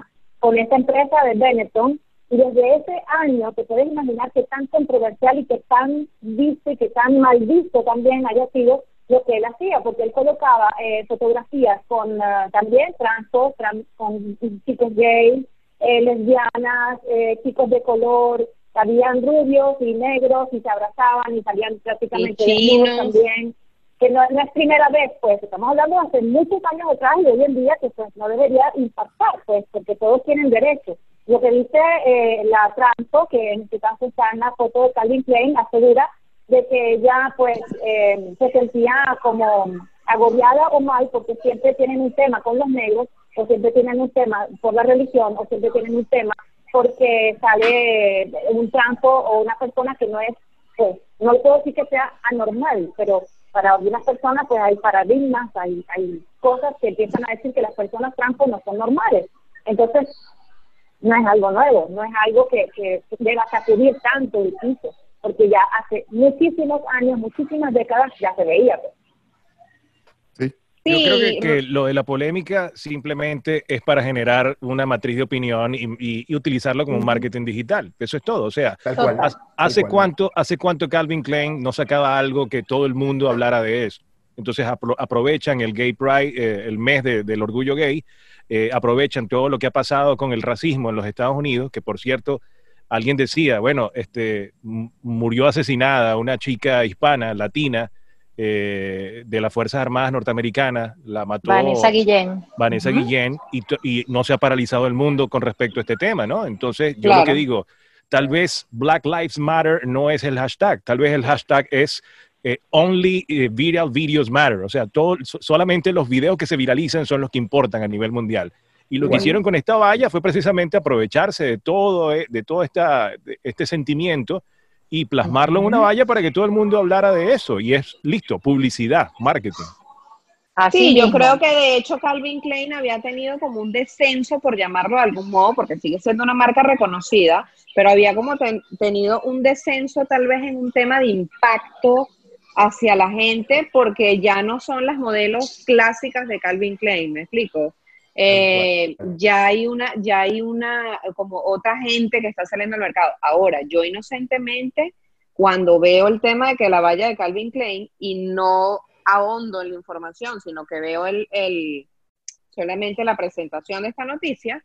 con esta empresa de Benetton, y desde ese año te puedes imaginar que tan controversial y que tan visto y que tan mal visto también haya sido lo que él hacía, porque él colocaba eh, fotografías con ah, también transos, tran- con chicos gays, eh, lesbianas, eh, chicos de color, habían rubios y negros y se abrazaban y salían prácticamente Y chinos. también, que no, no es primera vez, pues estamos hablando hace muchos años atrás y hoy en día que pues no debería impactar, pues porque todos tienen derechos. Lo que dice eh, la Transo, que en este caso está en la foto de Calvin Klein, asegura de que ella pues eh, se sentía como agobiada o mal porque siempre tienen un tema con los negros o siempre tienen un tema por la religión o siempre tienen un tema porque sale un transo o una persona que no es, pues, no puedo decir que sea anormal, pero para algunas personas pues hay paradigmas, hay, hay cosas que empiezan a decir que las personas trans pues, no son normales. Entonces, no es algo nuevo, no es algo que, que deba sacudir tanto el piso, porque ya hace muchísimos años, muchísimas décadas ya se veía. pues. Yo Sí, creo que, que lo de la polémica simplemente es para generar una matriz de opinión y, y- y utilizarlo como un marketing digital. Eso es todo. O sea, cual. ¿hace- tal ¿hace cual. cuánto, ¿hace cuánto Calvin Klein no sacaba algo que todo el mundo hablara de eso? Entonces apro- aprovechan el Gay Pride, eh, el mes de- del orgullo gay, eh, aprovechan todo lo que ha pasado con el racismo en los Estados Unidos, que por cierto, alguien decía, bueno, este, murió asesinada una chica hispana, latina, eh, de las Fuerzas Armadas norteamericanas, la mató Vanessa Guillén. Vanessa. Guillén y, no se ha paralizado el mundo con respecto a este tema, ¿no? Entonces, yo lo que digo, tal vez Black Lives Matter no es el hashtag, tal vez el hashtag es eh, Only eh, Viral Videos Matter, o sea, todo, so- solamente los videos que se viralizan son los que importan a nivel mundial. Y lo que hicieron con esta valla fue precisamente aprovecharse de todo, eh, de todo esta, de este sentimiento y plasmarlo en una valla para que todo el mundo hablara de eso. Y es listo, publicidad, marketing. Así Sí, yo creo que de hecho Calvin Klein había tenido como un descenso, por llamarlo de algún modo, porque sigue siendo una marca reconocida, pero había como ten- tenido un descenso tal vez en un tema de impacto hacia la gente, porque ya no son las modelos clásicas de Calvin Klein, ¿me explico? Eh, ya hay una, ya hay una, como otra gente que está saliendo al mercado. Ahora, yo inocentemente, cuando veo el tema de que la valla de Calvin Klein y no ahondo en la información, sino que veo el, el- solamente la presentación de esta noticia,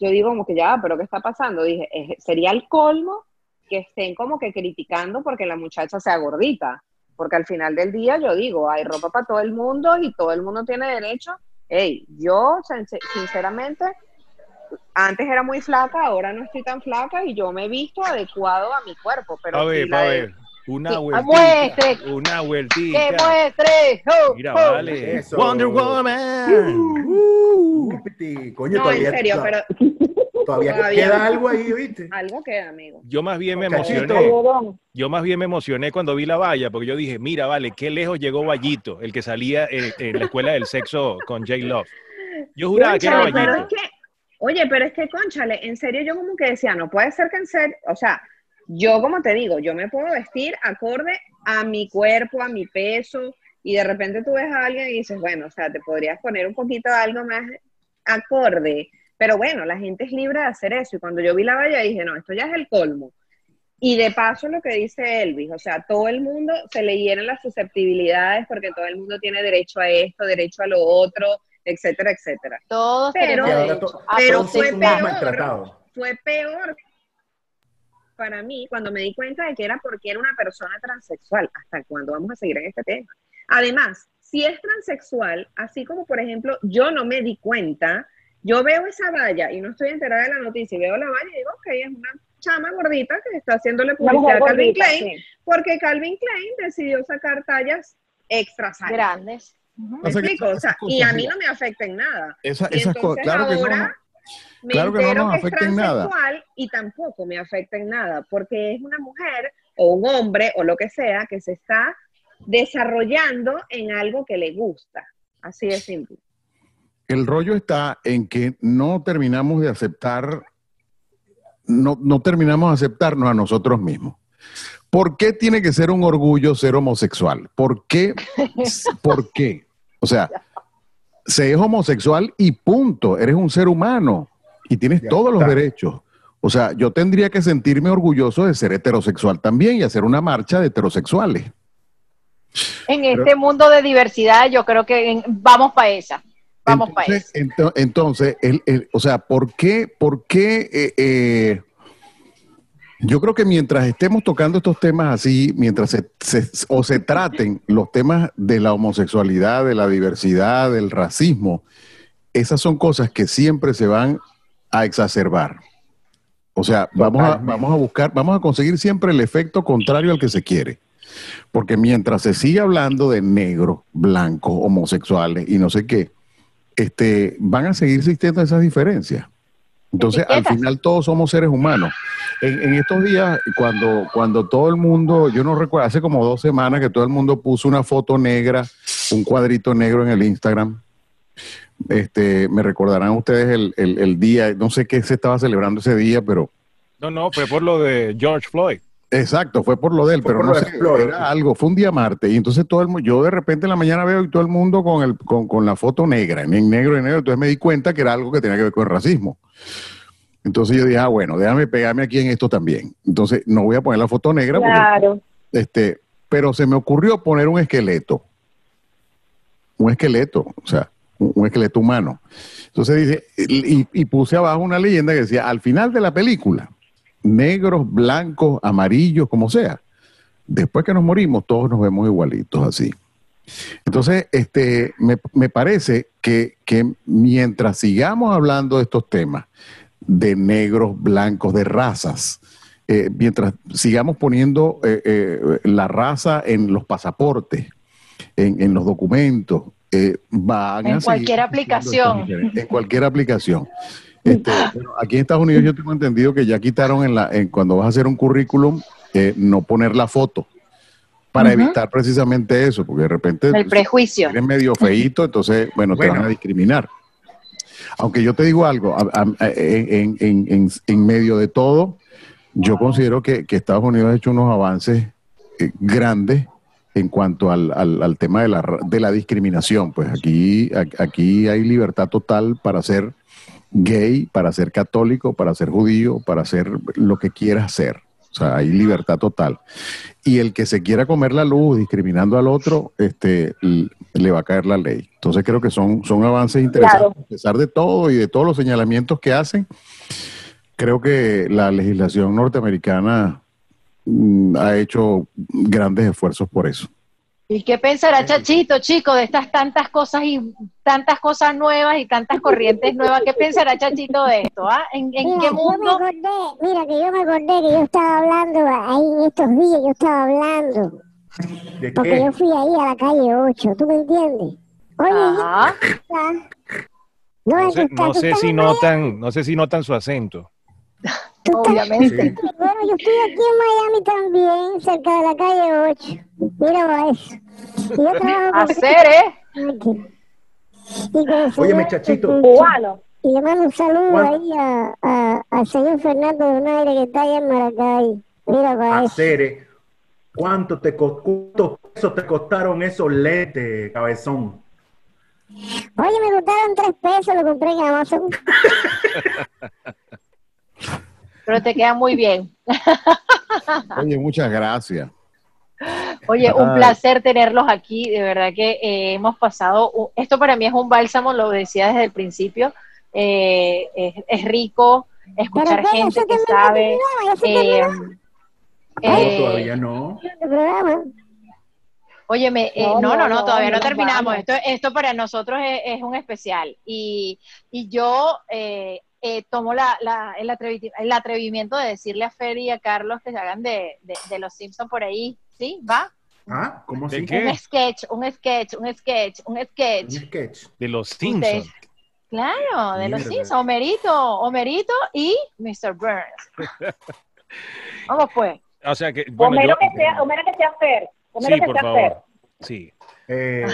yo digo como que ya, pero ¿qué está pasando? Dije, sería el colmo que estén como que criticando porque la muchacha sea gordita, porque al final del día yo digo, hay ropa para todo el mundo y todo el mundo tiene derecho. Hey, yo sin- sinceramente antes era muy flaca, ahora no estoy tan flaca y yo me he visto adecuado a mi cuerpo, pero A ver, a de- ver. Una Sí, vueltita. muestre. Una ¡Que vueltita. muestre! ¡Oh, Mira, oh! vale. Eso. Wonder Woman. Uh. Upiti. Coño, No, en serio, pero todavía todavía- queda algo ahí, ¿viste? algo queda, amigo. Yo más bien me emocioné. Yo más bien me emocioné cuando vi la valla, porque yo dije, mira, vale, qué lejos llegó Vallito, el que salía en, en la escuela del sexo con J Love. Yo juraba que era Cónchale, pero es Vallito. que, oye, pero es que, conchale, en serio yo como que decía, no puede ser que en serio, o sea, yo como te digo, yo me puedo vestir acorde a mi cuerpo, a mi peso, y de repente tú ves a alguien y dices, bueno, o sea, te podrías poner un poquito algo más acorde, pero bueno, la gente es libre de hacer eso, y cuando yo vi la valla dije, no, esto ya es el colmo. Y de paso lo que dice Elvis, o sea, todo el mundo se le hieren las susceptibilidades porque todo el mundo tiene derecho a esto, derecho a lo otro, etcétera, etcétera. Todos Pero- to- pero fue peor. maltratados. Fue peor para mí cuando me di cuenta de que era porque era una persona transexual. ¿Hasta cuándo vamos a seguir en este tema? Además, si es transexual, así como por ejemplo yo no me di cuenta, yo veo esa valla y no estoy enterada de la noticia y veo la valla y digo, ok, es una chama gordita que está haciéndole publicidad a Calvin gordita, Klein, sí. porque Calvin Klein decidió sacar tallas extra size. Grandes. Ujú. ¿Me Pasa que explico? O sea, esas cosas, y a mí no me afecta en nada. Esa- Y esas cosas, entonces claro que no, ahora me Claro que no entero nos que es afecta en nada. transexual y tampoco me afecta en nada, porque es una mujer o un hombre o lo que sea que se está desarrollando en algo que le gusta. Así de simple. El rollo está en que no terminamos de aceptar, no, no terminamos de aceptarnos a nosotros mismos. ¿Por qué tiene que ser un orgullo ser homosexual? ¿Por qué? <laughs> ¿Por qué? O sea, se es homosexual y punto. Eres un ser humano y tienes Ya todos los derechos. O sea, yo tendría que sentirme orgulloso de ser heterosexual también y hacer una marcha de heterosexuales. En este mundo de diversidad, yo creo que en- vamos para esa. Vamos entonces, esa. ento- entonces, el- el- o sea, ¿por qué, por qué eh, eh, yo creo que mientras estemos tocando estos temas así, mientras se, se- o se traten los temas de la homosexualidad, de la diversidad, del racismo, esas son cosas que siempre se van a exacerbar. O sea, vamos a, vamos a buscar, vamos a conseguir siempre el efecto contrario al que se quiere. Porque mientras se sigue hablando de negros, blancos, homosexuales y no sé qué, este, van a seguir existiendo esas diferencias. Entonces, al final todos somos seres humanos. En, en estos días, cuando, cuando todo el mundo, yo no recuerdo, hace como dos semanas que todo el mundo puso una foto negra, un cuadrito negro en el Instagram. Este, me recordarán ustedes el, el- el día, no sé qué se estaba celebrando ese día, pero No, no, fue por lo de George Floyd. Exacto, fue por lo de él, Fue pero no sé, era algo, fue un día martes, y entonces todo el mundo, yo de repente en la mañana veo y todo el mundo con el, con, con la foto negra, en negro, en negro, entonces me di cuenta que era algo que tenía que ver con el racismo. Entonces yo dije, ah, bueno, déjame pegarme aquí en esto también. Entonces no voy a poner la foto negra, porque, Claro. este, pero se me ocurrió poner un esqueleto, un esqueleto, o sea, un, un esqueleto humano. Entonces dice, y, y puse abajo una leyenda que decía, al final de la película, negros, blancos, amarillos, como sea. Después que nos morimos, todos nos vemos igualitos así. Entonces, este, me, me parece que, que mientras sigamos hablando de estos temas, de negros, blancos, de razas, eh, mientras sigamos poniendo eh, eh, la raza en los pasaportes, en, en los documentos, eh, van En a cualquier aplicación. En cualquier aplicación. Este, <laughs> bueno, aquí en Estados Unidos yo tengo entendido que ya quitaron en la, en, cuando vas a hacer un currículum, eh, no poner la foto para evitar precisamente eso, porque de repente El prejuicio. eres medio feíto, entonces, bueno, te van a discriminar. Aunque yo te digo algo, a- a- en, en- en- en medio de todo, yo considero que, que Estados Unidos ha hecho unos avances eh, grandes en cuanto al, al- al tema de la, ra- de la discriminación. Pues aquí, a- aquí hay libertad total para ser gay, para ser católico, para ser judío, para hacer lo que quieras ser. O sea, hay libertad total. Y el que se quiera comer la luz discriminando al otro, este, le va a caer la ley. Entonces creo que son, son avances interesantes. Claro. A pesar de todo y de todos los señalamientos que hacen, creo que la legislación norteamericana mm, ha hecho grandes esfuerzos por eso. ¿Y qué pensará Chachito, chico, de estas tantas cosas y tantas cosas nuevas y tantas <laughs> corrientes nuevas? ¿Qué pensará Chachito de esto? ah? ¿En, en Mira, qué yo me mundo? acordé, mira que yo me acordé que yo estaba hablando ahí en estos días, yo estaba hablando, ¿De porque qué? yo fui ahí a la calle 8, ¿tú me entiendes? Oye, Ajá. no, No sé, no sé si notan, no sé si notan su acento. Obviamente. Bueno, yo estoy aquí en Miami también, cerca de la calle 8. Mira va eso. Y yo trabajo con Hacer, ¿eh? aquí. Y con el Oye, señor- muchachito. Cubano. Y le mando un saludo ¿Cuál? ahí a, a- al señor Fernando Donaire que está allá en Maracay. Mira para eso. Hacer, ¿cuánto te co- cuántos pesos te costaron esos lentes, cabezón? Oye, me costaron tres pesos, lo compré en Amazon. <laughs> Pero te queda muy bien. Oye, muchas gracias. Oye, un Ay. placer tenerlos aquí. De verdad que eh, hemos pasado. Esto para mí es un bálsamo, lo decía desde el principio. Eh, es, es rico escuchar gente ¿Ya se que sabe. eh, No, todavía no. Óyeme, eh, No, no, no, todavía no, terminamos. Esto, esto para nosotros es, es un especial. Y, y yo eh, tomo la, la- el, atrevi- el atrevimiento de decirle a Fer y a Carlos que se hagan de, de, de los Simpsons por ahí. ¿Sí? ¿Va? ¿Ah? ¿Cómo ¿De así? qué? Un sketch, un sketch, un sketch, un Un sketch. sketch. De los Simpsons. Claro, de los. Simpsons. Homerito, Homerito y Mr. Burns. <laughs> Vamos pues. O sea que, bueno, Homero yo- que sea, Homero que sea Fer. Homero sí, que por sea Fer. favor. Sí, Eh,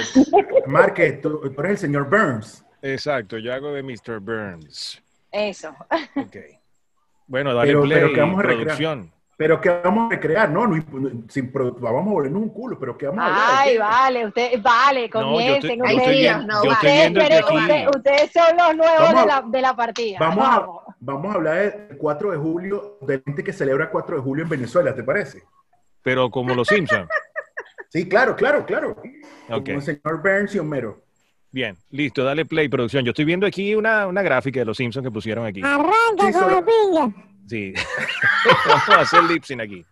Márquez, tú, tú eres el señor Burns. exacto. Yo hago de Mr. Burns. Eso. Ok. Bueno, dale Pero- play, pero que vamos a recrear. producción. Pero ¿qué vamos a recrear? No, no, sin vamos a volvernos un culo, pero ¿qué vamos a hablar? Ay, vale, usted, vale, No, comiencen. yo ustedes, no, yo estoy vale. viendo que pero aquí... usted- ustedes son los nuevos Vamos a- de, la, de la partida. Vamos a, vamos a hablar del 4 de julio, de gente que celebra 4 de julio en Venezuela, ¿te parece? Pero como los Simpsons. Sí, claro, claro, claro. Como el señor Burns y Homero. Bien, listo, dale play, producción. Yo estoy viendo aquí una, una gráfica de los Simpsons que pusieron aquí. Arranca Sí, con la pinga. Sí. <laughs> Vamos a hacer lip sync aquí.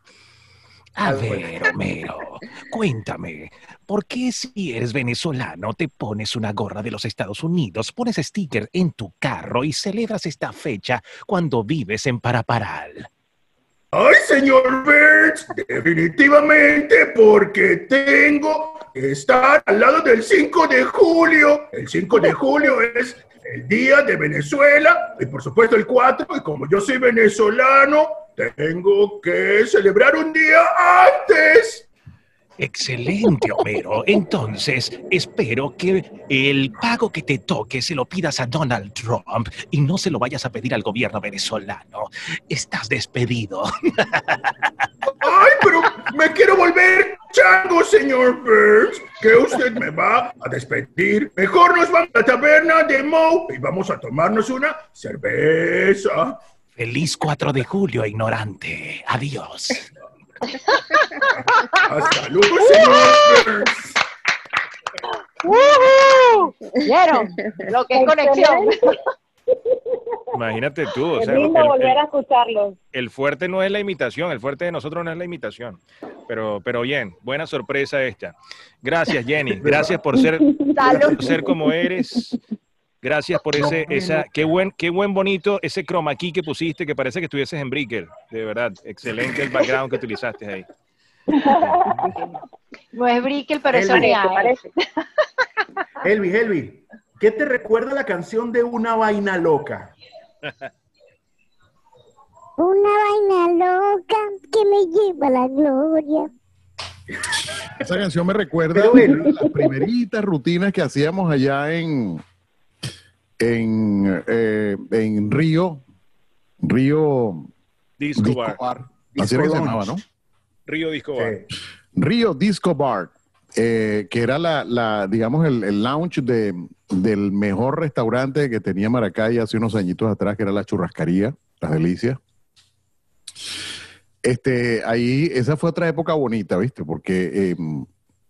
A ver, Homero, cuéntame, ¿por qué si eres venezolano te pones una gorra de los Estados Unidos, pones sticker en tu carro y celebras esta fecha cuando vives en Paraparal? Ay, señor Burns, definitivamente porque tengo estar al lado del 5 de julio. El 5 de julio es el día de Venezuela y por supuesto el 4 y como yo soy venezolano, tengo que celebrar un día antes. Excelente, Homero. Entonces, espero que el pago que te toque se lo pidas a Donald Trump y no se lo vayas a pedir al gobierno venezolano. Estás despedido. Ay, pero me quiero volver chango, señor Burns. Que usted me va a despedir. Mejor nos vamos a la taberna de Moe y vamos a tomarnos una cerveza. Feliz 4 de julio, ignorante. Adiós. Hasta luego, señor. ¡Woohoo! ¿Vieron? Lo que es conexión. Imagínate tú, o Es sea, lindo el, volver el- a escucharlos. el fuerte no es la imitación, el fuerte de nosotros no es la imitación. Pero, pero bien, buena sorpresa esta. Gracias, Jenny. Gracias por ser, por ser como eres. Gracias por ese, esa, qué buen, qué buen bonito ese chroma key que pusiste, que parece que estuvieses en Bricker. De verdad, excelente el background que utilizaste ahí. <laughs> No es Brickell, pero es Parece, <laughs> Sonia. parece. Elvi, Elvi, ¿qué te recuerda la canción de Una Vaina Loca? Una vaina loca que me lleva la gloria. Esa canción me recuerda a las primeritas rutinas que hacíamos allá en, en, eh, en Río, Río Disco Disco Bar. Bar. Así era que se Disco llamaba. ¿no? Río Disco Bar. Río Disco Bar, eh, que era la, la, digamos, el, el lounge de, del mejor restaurante que tenía Maracay hace unos añitos atrás, que era la Churrascaría, Las Delicias. Este, ahí, esa fue otra época bonita, ¿viste? Porque eh,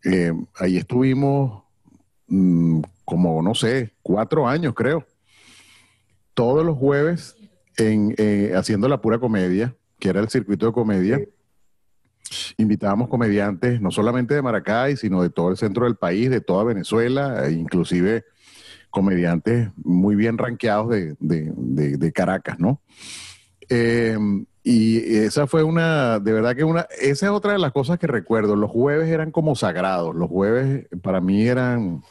eh, ahí estuvimos mm, como, no sé, cuatro años, creo. Todos los jueves en, eh, haciendo la pura comedia, que era el circuito de comedia. Invitábamos comediantes, no solamente de Maracay, sino de todo el centro del país, de toda Venezuela, e inclusive comediantes muy bien rankeados de, de- de- de Caracas, ¿no? Eh, y esa fue una, de verdad que una, esa es otra de las cosas que recuerdo. Los jueves eran como sagrados. Los jueves para mí eran,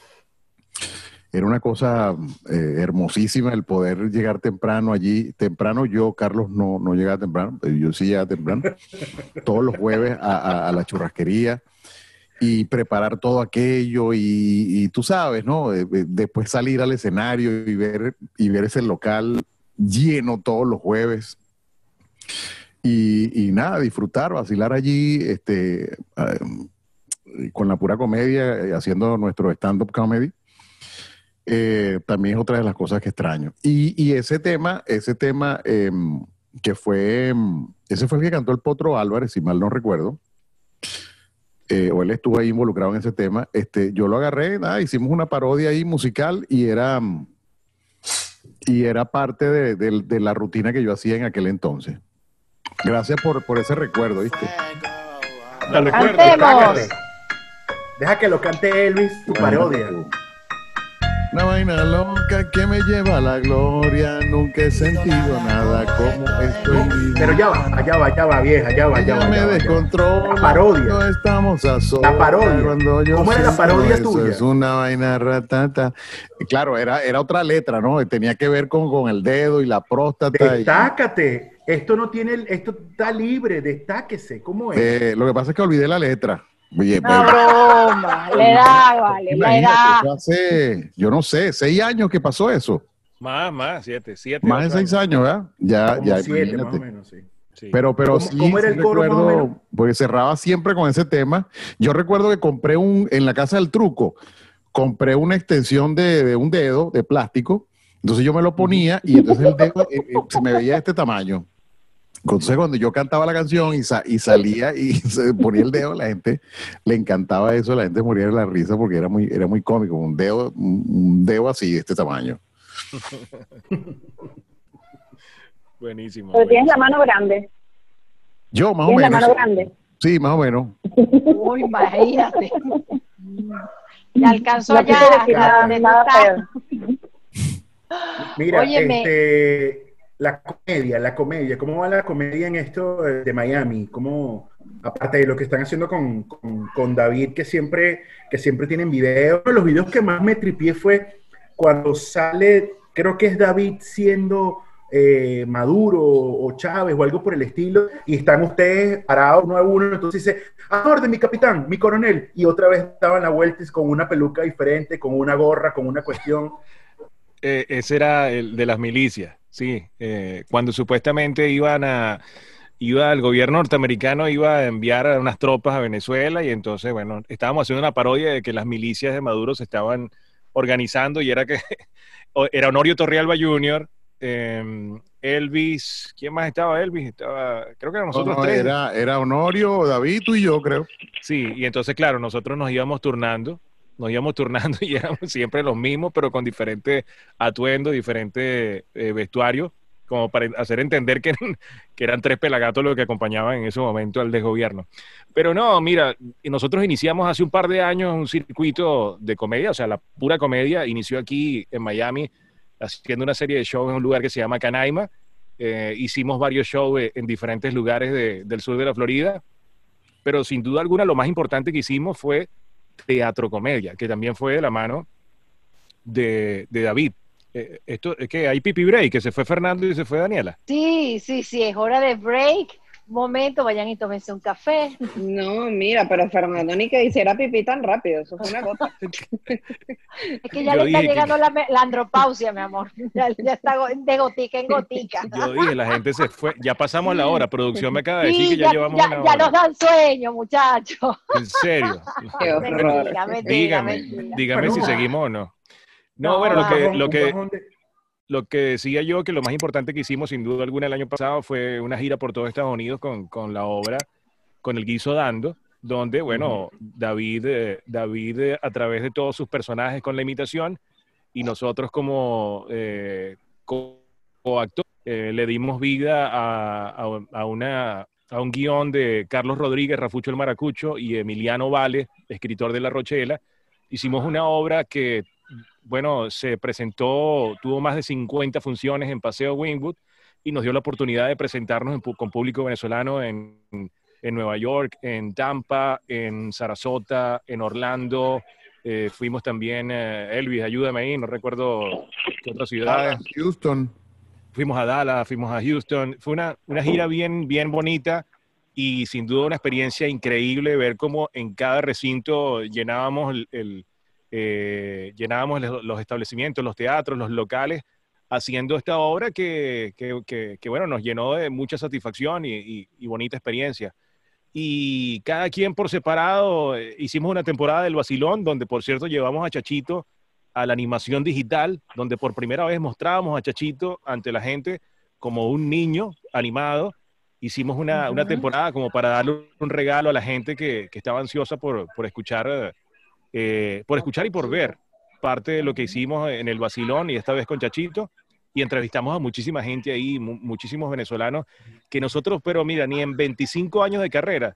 era una cosa eh, hermosísima el poder llegar temprano allí. Temprano yo, Carlos, no, no llegaba temprano, pero yo sí llegaba temprano. <laughs> Todos los jueves a, a- a la churrasquería y preparar todo aquello y, y tú sabes, ¿no? Eh, eh, Después salir al escenario y ver, y ver ese local lleno todos los jueves. Y, y nada, disfrutar, vacilar allí, este, eh, con la pura comedia, haciendo nuestro stand-up comedy. Eh, también es otra de las cosas que extraño. Y, y ese tema, ese tema em, que fue, em, ese fue el que cantó el Potro Álvarez, si mal no recuerdo. Eh, o él estuvo ahí involucrado en ese tema. Este, yo lo agarré, nada, hicimos una parodia ahí musical y era, mm, y era parte de, de- de la rutina que yo hacía en aquel entonces. Gracias por, por ese recuerdo, ¿viste? La recuerdo. Deja que lo cante Elvis, tu parodia. Una vaina loca que me lleva a la gloria, nunca he sentido nada como estoy. Pero ya va, allá va, ya va, vieja, ya va, ya Ella va. me descontrola. La parodia. No estamos a solas. La parodia. Cuando yo ¿Cómo era la parodia eso, tuya? Es una vaina ratata. Claro, era, era otra letra, ¿no? Tenía que ver con, con el dedo y la próstata. y- Destácate. Esto no tiene, esto está libre, destáquese. ¿Cómo es? Eh, lo que pasa es que olvidé la letra. Oye, Una broma. La edad, vale, edad. eso hace, yo no sé, seis años que pasó eso. Más, más, siete, siete. Más de seis años, ¿verdad? Ya, Como ya, siete, más imagínate. o menos, sí. Sí. Pero, pero ¿Cómo- sí, cómo era sí el coro, más o recuerdo, menos? porque cerraba siempre con ese tema. Yo recuerdo que compré un, en la casa del truco, compré una extensión de, de un dedo de plástico, entonces yo me lo ponía y entonces el dedo eh, eh, se me veía de este tamaño. Entonces cuando yo cantaba la canción y, sa- y salía y <laughs> se ponía el dedo, la gente le encantaba eso, la gente moría de la risa porque era muy, era muy cómico, un dedo, un dedo así de este tamaño. <laughs> Buenísimo. Pero tienes la mano grande. Yo más o Tienes la menos. mano grande. Sí, más o menos. Uy, imagínate. Ya alcanzó feo. Mira, Óyeme. este, la comedia, la comedia, ¿cómo va la comedia en esto de Miami? ¿Cómo, aparte de lo que están haciendo con, con- David, que siempre, que siempre tienen videos, uno de los videos que más me tripié fue cuando sale, creo que es David siendo eh, Maduro o Chávez o algo por el estilo, y están ustedes parados uno a uno, entonces dice, a orden, mi capitán, mi coronel, y otra vez daban la vuelta con una peluca diferente, con una gorra, con una cuestión. Eh, ese era el de las milicias, sí. Eh, cuando supuestamente iban a, iba el gobierno norteamericano iba a enviar a unas tropas a Venezuela y entonces, bueno, estábamos haciendo una parodia de que las milicias de Maduro se estaban organizando y era que <laughs> era Honorio Torrealba Jr., eh, Elvis, ¿quién más estaba? Elvis, estaba, creo que eran nosotros No, no, tres. Era, era Honorio, David, tú y yo, creo. Sí, y entonces, claro, nosotros nos íbamos turnando, nos íbamos turnando <laughs> y éramos siempre los mismos, pero con diferentes atuendos, diferentes eh, vestuarios, como para hacer entender que <laughs> que eran tres pelagatos los que acompañaban en ese momento al desgobierno. Pero no, mira, nosotros iniciamos hace un par de años un circuito de comedia, o sea, la pura comedia, inició aquí en Miami, haciendo una serie de shows en un lugar que se llama Canaima. Eh, hicimos varios shows eh, en diferentes lugares de- del sur de la Florida pero sin duda alguna lo más importante que hicimos fue teatro comedia, que también fue de la mano de, David. Eh, esto es que hay pipi break, que se fue Fernando y se fue Daniela. Sí, sí, sí, es hora de break. Momento, vayan y tómense un café. No, mira, pero Fernando ni que hiciera pipí tan rápido, eso fue una gota. <laughs> Es que ya Yo le está que- llegando la, andropausia, mi amor. <laughs> Ya, ya está de gotica en gotica. <laughs> Yo dije, la gente se fue. Ya pasamos la hora. Producción me acaba de decir Sí, que ya, ya, llevamos ya- una ya hora. nos dan sueño, muchachos. En serio. Qué horror. Mentira, mentira, Dígame, mentira. dígame si seguimos o no. No, No, bueno, lo que, lo lo que decía yo, que lo más importante que hicimos sin duda alguna el año pasado fue una gira por todo Estados Unidos con, con la obra, con el guiso dando, donde, bueno, David, eh, David eh, a través de todos sus personajes con la imitación y nosotros como eh, co- coactor, eh, le dimos vida a, a- a una, a un guion de Carlos Rodríguez, Rafucho el Maracucho y Emiliano Vale, escritor de La Rochela. Hicimos una obra que bueno, se presentó, tuvo más de 50 funciones en Paseo Wingwood y nos dio la oportunidad de presentarnos en con público venezolano en, en Nueva York, en Tampa, en Sarasota, en Orlando. Eh, fuimos también, eh, Elvis, ayúdame ahí, no recuerdo qué otras ciudades. Houston. Fuimos a Dallas, fuimos a Houston. Fue una, una gira bien, bien bonita y sin duda una experiencia increíble ver cómo en cada recinto llenábamos el, el, eh, llenábamos los, establecimientos, los teatros, los locales, haciendo esta obra que, que, que- que, bueno, nos llenó de mucha satisfacción y, y- y bonita experiencia. Y cada quien por separado, eh, hicimos una temporada del Basilón, donde por cierto llevamos a Chachito a la animación digital, donde por primera vez mostrábamos a Chachito ante la gente como un niño animado. Hicimos una, una temporada como para darle un regalo a la gente que, que estaba ansiosa por, por escuchar, eh, por escuchar y por ver parte de lo que hicimos en el Basilón y esta vez con Chachito. Y entrevistamos a muchísima gente ahí, mu- muchísimos venezolanos, que nosotros, pero mira, ni en 25 años de carrera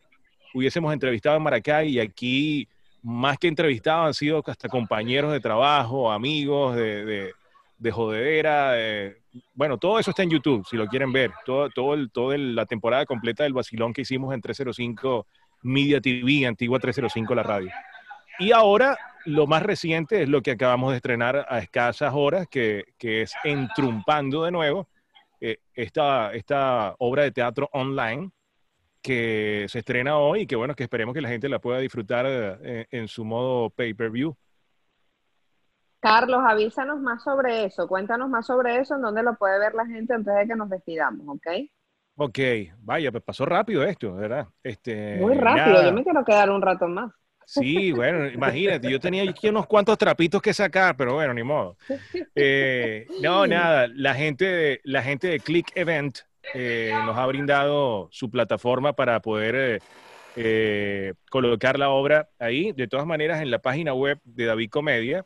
hubiésemos entrevistado en Maracay y aquí más que entrevistados han sido hasta compañeros de trabajo, amigos de, de, de jodedera. de- bueno, todo eso está en YouTube, si lo quieren ver. Todo, todo, el, todo el- la temporada completa del vacilón que hicimos en 305 Media TV, antigua 305 la radio. Y ahora lo más reciente es lo que acabamos de estrenar a escasas horas, que, que es Entrumpando de nuevo, eh, esta, esta obra de teatro online que se estrena hoy y que bueno, que esperemos que la gente la pueda disfrutar eh, en su modo pay-per-view. Carlos, avísanos más sobre eso, cuéntanos más sobre eso, en dónde lo puede ver la gente antes de que nos despidamos, ¿ok? Ok, vaya, pues pasó rápido esto, ¿verdad? Este, Muy rápido, nada. yo me quiero quedar un rato más. Sí, bueno, imagínate, yo tenía unos cuantos trapitos que sacar, pero bueno, ni modo. Eh, no, nada, la gente de, la gente de Click Event eh, nos ha brindado su plataforma para poder eh, eh, colocar la obra ahí. De todas maneras, en la página web de David Comedia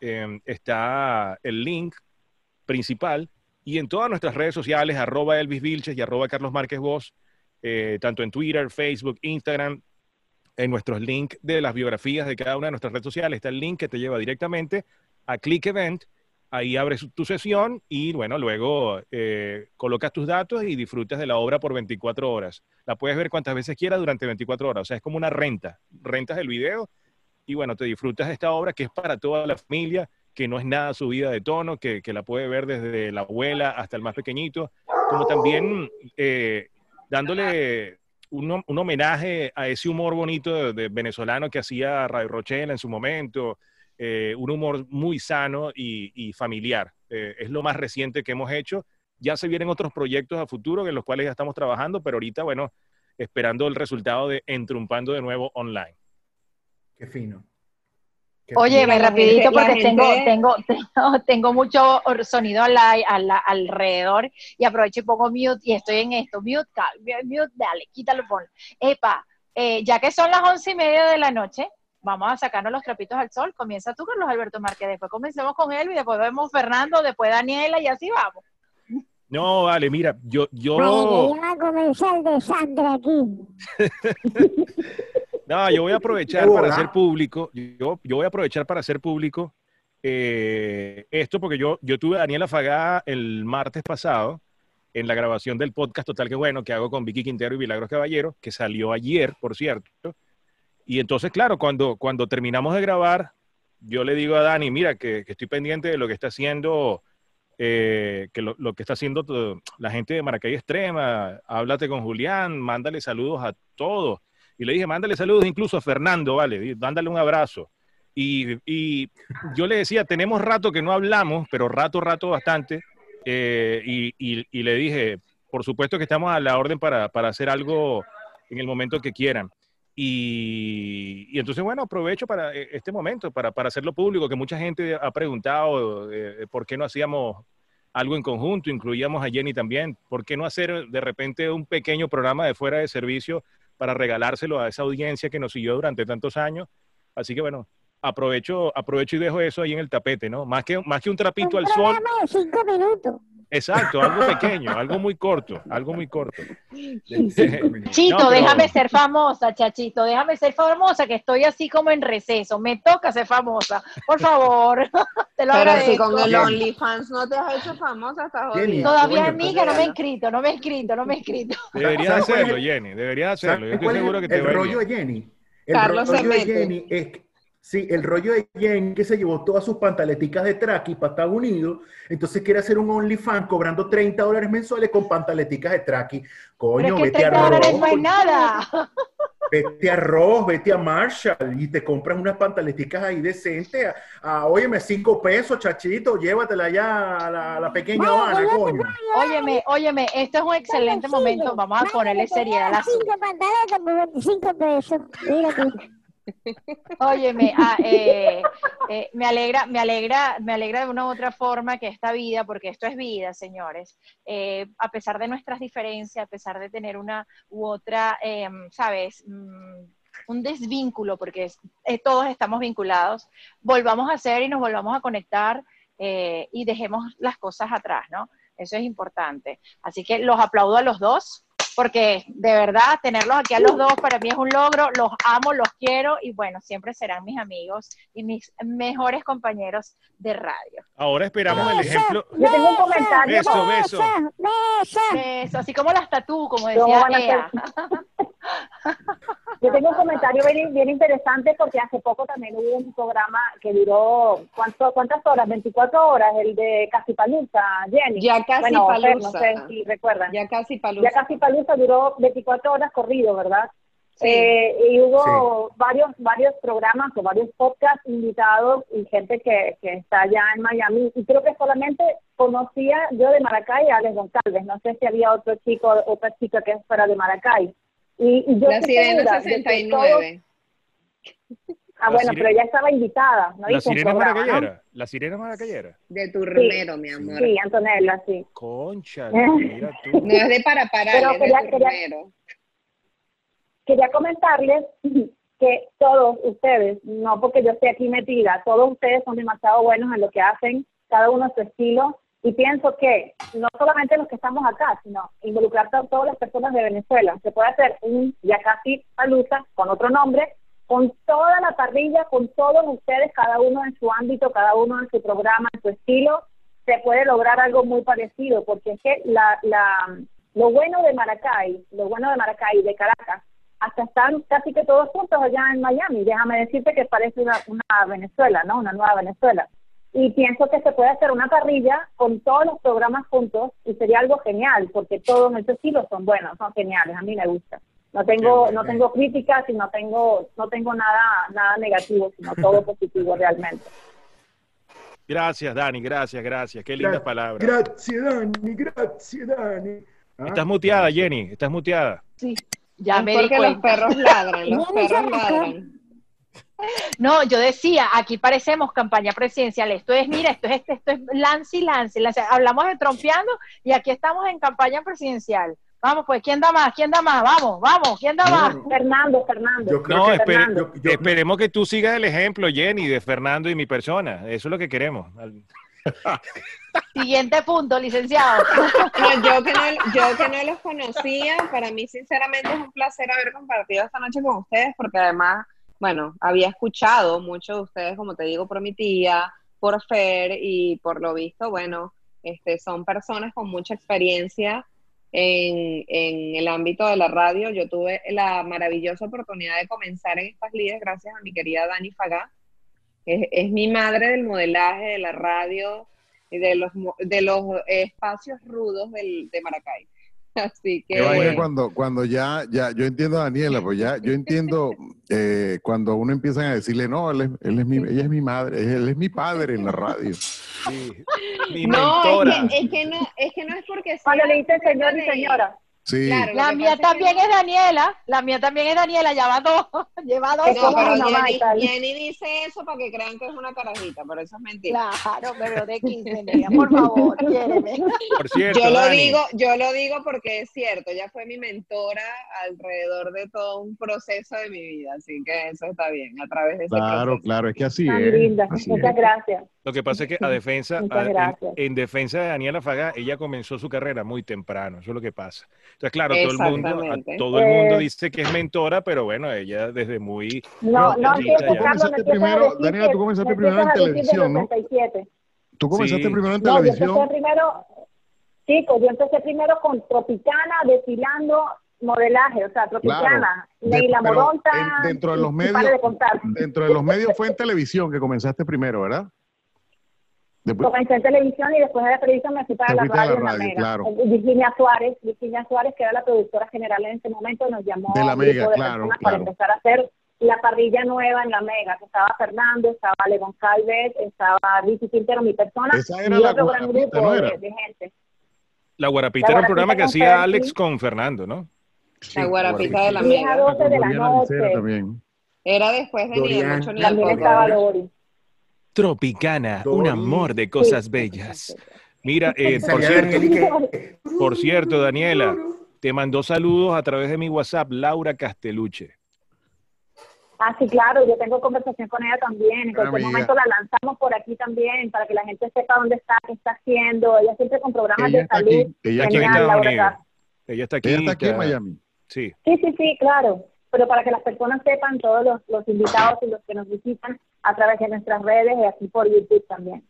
eh, está el link principal y en todas nuestras redes sociales, arroba Elvis Vilches y arroba Carlos Márquez Voz, eh, tanto en Twitter, Facebook, Instagram, en nuestros links de las biografías de cada una de nuestras redes sociales está el link que te lleva directamente a Click Event. Ahí abres tu sesión y bueno, luego eh, colocas tus datos y disfrutas de la obra por 24 horas. La puedes ver cuantas veces quieras durante 24 horas. O sea, es como una renta. Rentas el video y bueno, te disfrutas de esta obra que es para toda la familia, que no es nada subida de tono, que, que la puede ver desde la abuela hasta el más pequeñito, como también eh, dándole un, un homenaje a ese humor bonito de, de venezolano que hacía Radio Rochela en su momento, eh, un humor muy sano y, y familiar. Eh, es lo más reciente que hemos hecho. Ya se vienen otros proyectos a futuro en los cuales ya estamos trabajando, pero ahorita, bueno, esperando el resultado de Entrumpando de nuevo online. Qué fino. Óyeme, rapidito porque tengo, gente- tengo, <laughs> tengo, tengo mucho sonido al, al- alrededor y aprovecho y pongo mute y estoy en esto. Mute, cal- mute, dale, quítalo, ponlo. Epa, eh, ya que son las once y media de la noche, vamos a sacarnos los trapitos al sol. Comienza tú, Carlos Alberto Márquez. Después comencemos con él y después vemos Fernando, después Daniela y así vamos. No, vale, mira, yo, yo, Vale, ya va a comenzar el desastre aquí. <laughs> no, yo voy a aprovechar para hacer público, yo, yo voy a aprovechar para hacer público eh, esto porque yo, yo tuve a Daniela Fagá el martes pasado en la grabación del podcast Total que bueno que hago con Vicky Quintero y Milagros Caballero, que salió ayer, por cierto. Y entonces, claro, cuando, cuando terminamos de grabar, yo le digo a Dani, mira, que, que estoy pendiente de lo que está haciendo eh, que lo, lo que está haciendo la gente de Maracay Extrema, háblate con Julián, mándale saludos a todos. Y le dije, mándale saludos incluso a Fernando, vale, mándale un abrazo. Y, y yo le decía, tenemos rato que no hablamos, pero rato, rato bastante. eh, y, y- y le dije, por supuesto que estamos a la orden para, para hacer algo en el momento que quieran. Y, y entonces, bueno, aprovecho para eh, este momento, para, para hacerlo público, que mucha gente ha preguntado eh, por qué no hacíamos algo en conjunto, incluíamos a Jenny también, por qué no hacer de repente un pequeño programa de fuera de servicio para regalárselo a esa audiencia que nos siguió durante tantos años. Así que bueno, aprovecho, aprovecho y dejo eso ahí en el tapete, ¿no? Más que, más que un trapito Un al sol, cinco minutos. Exacto, algo pequeño, algo muy corto, algo muy corto. <laughs> Chito, No, pero- déjame ser famosa, chachito, déjame ser famosa, que estoy así como en receso. Me toca ser famosa, por favor. <laughs> Te lo Pero si agradezco. con el. OnlyFans no te has hecho famosa, estás Jenny. Todavía Coño, amiga, no me he inscrito, no me he inscrito, no me he inscrito. Deberías ¿Sabes cuál es hacerlo, Jenny, deberías hacerlo. Yo ¿Sabes estoy seguro que te el va a ir rollo de bien. Jenny? El Carlos rollo se de. Jenny es que- sí, el rollo de Jenny que se llevó todas sus pantaleticas de traqui para Estados Unidos, entonces quiere hacer un OnlyFans cobrando 30 dólares mensuales con pantaleticas de traqui. Pero Coño, es que vete a 30 dólares no Ross, nada. vete a Ross, vete a Marshall y te compras unas pantaleticas ahí decentes. A, a, óyeme, 5 pesos, chachito, llévatela ya a la, a la pequeña Habana, coño. Óyeme, óyeme, esto es un excelente momento. Vamos a ponerle seriedad dan asunto. Cinco pantaletas por 25 pesos. Mira tú. Óyeme, ah, eh, eh, me alegra, me alegra, me alegra de una u otra forma que esta vida, porque esto es vida, señores, eh, a pesar de nuestras diferencias, a pesar de tener una u otra, eh, sabes, Mm, un desvínculo, porque todos estamos vinculados, volvamos a hacer y nos volvamos a conectar y dejemos las cosas atrás, ¿no? Eso es importante. Así que los aplaudo a los dos porque de verdad tenerlos aquí a los dos para mí es un logro, los amo, los quiero y bueno, siempre serán mis amigos y mis mejores compañeros de radio. Ahora esperamos el Beso, ejemplo. Yo tengo un comentario. Beso, beso. beso. Eso, así como las tatú, como ¿Cómo decía Ea. <laughs> <laughs> Yo tengo un comentario bien, bien interesante porque hace poco también hubo un programa que duró, ¿cuánto, ¿cuántas horas? 24 horas, el de Casi Palusa, Jenny. Ya casi bueno, Fer, palusa. no sé si recuerdan. Ya, Ya casi palusa. Casi Palusa duró 24 horas corrido, ¿verdad? Eh, y hubo varios varios programas o varios podcasts invitados y gente que, que está allá en Miami. Y creo que solamente conocía yo de Maracay a Alex González. No sé si había otro chico, otra chica que fuera de Maracay. Y, y yo La sirena segura de que 69. todos- ah, La bueno, sirena- pero ella estaba invitada. No La sirena programa, ¿no? maracayera. La sirena maracayera. De turnero, mi amor. Sí, Antonella, sí. Concha, <laughs> mira tú. No es de para parar, Pero es de quería- quería- turnero. quería comentarles <clears throat> que todos ustedes, no porque yo esté aquí metida, todos ustedes son demasiado buenos en lo que hacen, cada uno a su estilo, y pienso que no solamente los que estamos acá, sino involucrar a todas las personas de Venezuela. Se puede hacer un ya casi palusa con otro nombre, con toda la parrilla, con todos ustedes, cada uno en su ámbito, cada uno en su programa, en su estilo, se puede lograr algo muy parecido, porque es que la, la, lo bueno de Maracay, lo bueno de Maracay, de Caracas, hasta están casi que todos juntos allá en Miami. Déjame decirte que parece una, una Venezuela, ¿no? Una nueva Venezuela. Y pienso que se puede hacer una parrilla con todos los programas juntos y sería algo genial, porque todos en ese estilo son buenos, son geniales, a mí me gusta. No tengo, no tengo críticas y no tengo, no tengo nada, nada negativo, sino todo positivo realmente. Gracias, Dani, gracias, gracias. Qué lindas palabras. Gracias, Dani, gracias, Dani. Ah, Estás muteada, Jenny, estás muteada. Ya Es me di porque los cuenta. perros ladran, los <laughs> perros ladran. No, yo decía, aquí parecemos campaña presidencial. Esto es, mira, esto es, esto es lance y lance, lance. Hablamos de trompeando y aquí estamos en campaña presidencial. Vamos, pues, ¿quién da más? ¿Quién da más? Vamos, vamos, ¿quién da más? no. Fernando, Fernando. Yo creo No, que espere- Fernando. yo- yo- esperemos que tú sigas el ejemplo, Jenny, de Fernando y mi persona. Eso es lo que queremos. <laughs> Siguiente punto, licenciado. No, yo, que no, yo que no los conocía, para mí sinceramente es un placer haber compartido esta noche con ustedes, porque además, bueno, había escuchado mucho de ustedes, como te digo, por mi tía, por Fer, y por lo visto, bueno, este, son personas con mucha experiencia en, el ámbito de la radio. Yo tuve la maravillosa oportunidad de comenzar en estas líderes gracias a mi querida Dani Fagá. Es, es mi madre del modelaje, de la radio, de los, de los espacios rudos del, de Maracay. <laughs> Así que... Bueno. cuando, cuando ya, ya, yo entiendo a Daniela, pues ya, yo entiendo eh, cuando uno empiezan a decirle, no, él es, él es mi, ella es mi madre, él es mi padre en la radio. Sí. <laughs> Mi No, mentora. es que, es que no, es que no es porque sea Cuando le dice señor y señora. Sí, Claro, La mía pasa es que también es Daniela, la mía también es Daniela, ya va dos, <laughs> lleva dos. No, pero Jenny. Jenny dice eso para que crean que es una carajita, pero eso es mentira. Claro, pero de 15, nena, por favor. <laughs> Por cierto, Yo lo Dani, digo, yo lo digo porque es cierto, ella fue mi mentora alrededor de todo un proceso de mi vida, así que eso está bien, a través de ese claro, proceso. claro, es que así Tan es. linda. así Muchas es. gracias. Lo que pasa es que a defensa, a- en- defensa de Daniela Faga, ella comenzó su carrera muy temprano, eso es lo que pasa. Entonces, claro, todo el mundo, a- todo el mundo Eh. dice que es mentora, pero bueno, ella desde muy No, No, no no primero, Daniela, tú comenzaste primero en televisión, ¿no? 97. Tú comenzaste Sí. primero en No, yo televisión. empecé primero, chicos, yo empecé primero con Tropicana, desfilando modelaje, o sea, Tropicana, Neila Moronta, en- dentro de los medios- de. Dentro de los medios fue en televisión que comenzaste primero, ¿verdad? Después, Comencé en televisión y después de la televisión me fui para la radio, en la radio, claro. Eh, Virginia Suárez, Virginia Suárez, que era la productora general en ese momento, nos llamó De la Mega, de claro, personas claro. para empezar a hacer la parrilla nueva en la Mega, que estaba Fernando, estaba León Calvet, estaba Ricky Quintero, mi persona, Esa era y la otro gran Guarapita, grupo ¿no de, era? de gente. La Guarapita era un programa que hacía. Alex con Fernando, ¿no? La guarapita de la 10 a mega. 12 de la Doriana Licera noche. también. Era después de ni Dorian. mucho ni También estaba Dori. Tropicana, un amor de cosas bellas. Mira, eh, por cierto, <laughs> por cierto, Daniela, te mandó saludos a través de mi WhatsApp, Laura Casteluche. Ah, sí, claro, yo tengo conversación con ella también. En cualquier amiga. momento la lanzamos por aquí también para que la gente sepa dónde está, qué está haciendo. Ella siempre con programas Ella de está salud. aquí, ella Genial, Estados Laura. Ella está aquí. Ella está aquí en Miami. Sí. Sí, sí, sí, claro. Pero para que las personas sepan, todos los, los invitados y los que nos visitan a través de nuestras redes y aquí por YouTube también.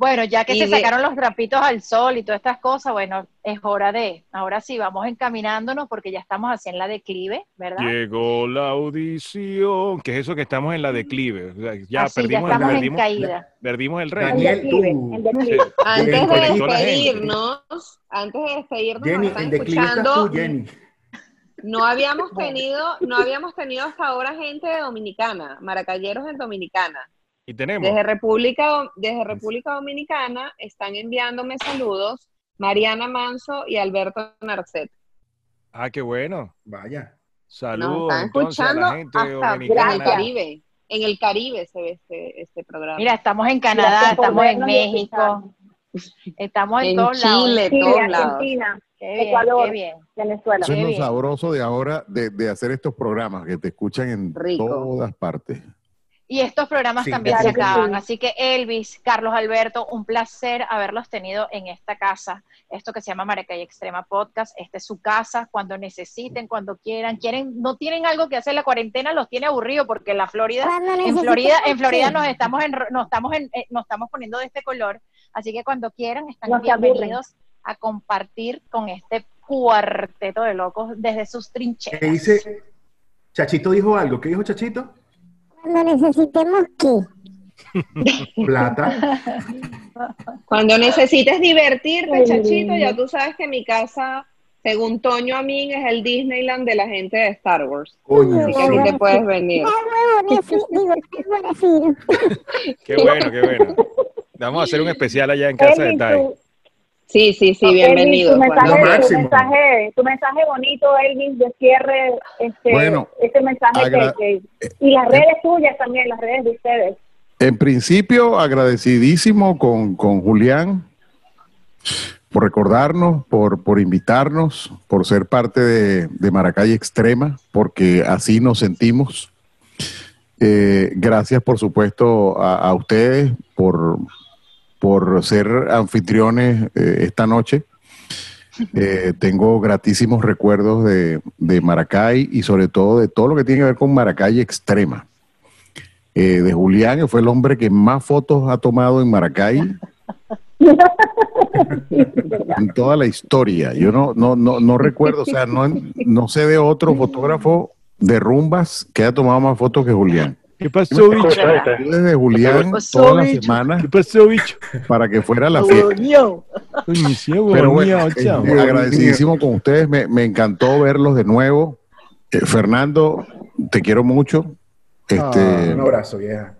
Bueno, ya que Y se de- sacaron los trapitos al sol y todas estas cosas, bueno, es hora de, ahora sí, vamos encaminándonos porque ya estamos así en la declive, ¿verdad? Llegó la audición. ¿Qué es eso que estamos en la declive? O sea, ya así, ya perdimos, estamos en perdimos, caída. perdimos el rey. Daniel, tú. declive. Antes de despedirnos, antes de despedirnos, nos Jenny, están en declive estás escuchando. tú, Jenny. No habíamos tenido, no habíamos tenido hasta ahora gente de Dominicana, maracayeros en Dominicana. Y tenemos. Desde República, desde República Dominicana están enviándome saludos Mariana Manso y Alberto Narcet. Ah, qué bueno. Vaya. Saludos están entonces a escuchando la gente hasta en el. Caribe. En el Caribe se ve este, este programa. Mira, estamos en Canadá, estamos en México, estamos en, En todos Chile, lados. Chile, todos lados. Qué bien, Ecuador. qué bien. Venezuela. Eso es lo sabroso de ahora de, de hacer estos programas que te escuchan en Rico. todas partes. Y estos programas Sí, también se claro acaban. sí. Así que Elvis, Carlos Alberto, un placer haberlos tenido en esta casa. Esto que se llama Maracay Extrema Podcast. Esta es su casa cuando necesiten, cuando quieran. Quieren, no tienen algo que hacer la cuarentena, los tiene aburrido porque en la Florida, Cuando en Florida, en Florida nos estamos en, nos estamos en, eh, nos estamos poniendo de este color. Así que cuando quieran están No se aburren. A compartir con este cuarteto de locos desde sus trincheras. ¿Qué dice? Chachito dijo algo. ¿Qué dijo Chachito? Cuando necesitemos qué. <laughs> Plata. Cuando necesites divertirte, chachito, ya tú sabes que mi casa, según Toño Amin, es el Disneyland de la gente de Star Wars. Coño. Así que aquí te puedes venir. Qué bueno, qué bueno. Vamos a hacer un especial allá en casa de Tai. Sí, sí, sí, bienvenido. Tu mensaje, Lo tu, mensaje, tu mensaje bonito, Elvis, de cierre, este, Bueno, este mensaje agra- que, que- y las redes tuyas también, las redes de ustedes. En principio, agradecidísimo con, con Julián por recordarnos, por, por invitarnos, por ser parte de, de Maracay Extrema, porque así nos sentimos. Eh, gracias, por supuesto, a, a ustedes por, por ser anfitriones eh, esta noche. Eh, tengo gratísimos recuerdos de, de Maracay y sobre todo de todo lo que tiene que ver con Maracay Extrema eh, de Julián, que fue el hombre que más fotos ha tomado en Maracay en toda la historia. Yo no, no, no, no recuerdo, o sea, no, no sé de otro fotógrafo de rumbas que haya tomado más fotos que Julián. ¿Qué pasó, bicho? Desde Julián pasó, semanas ¿Qué pasó, bicho? para que fuera la fiesta. Pero bueno, chamo. agradecidísimo con ustedes. Me, me encantó verlos de nuevo. Eh, Fernando, te quiero mucho. Este, Un abrazo, vieja.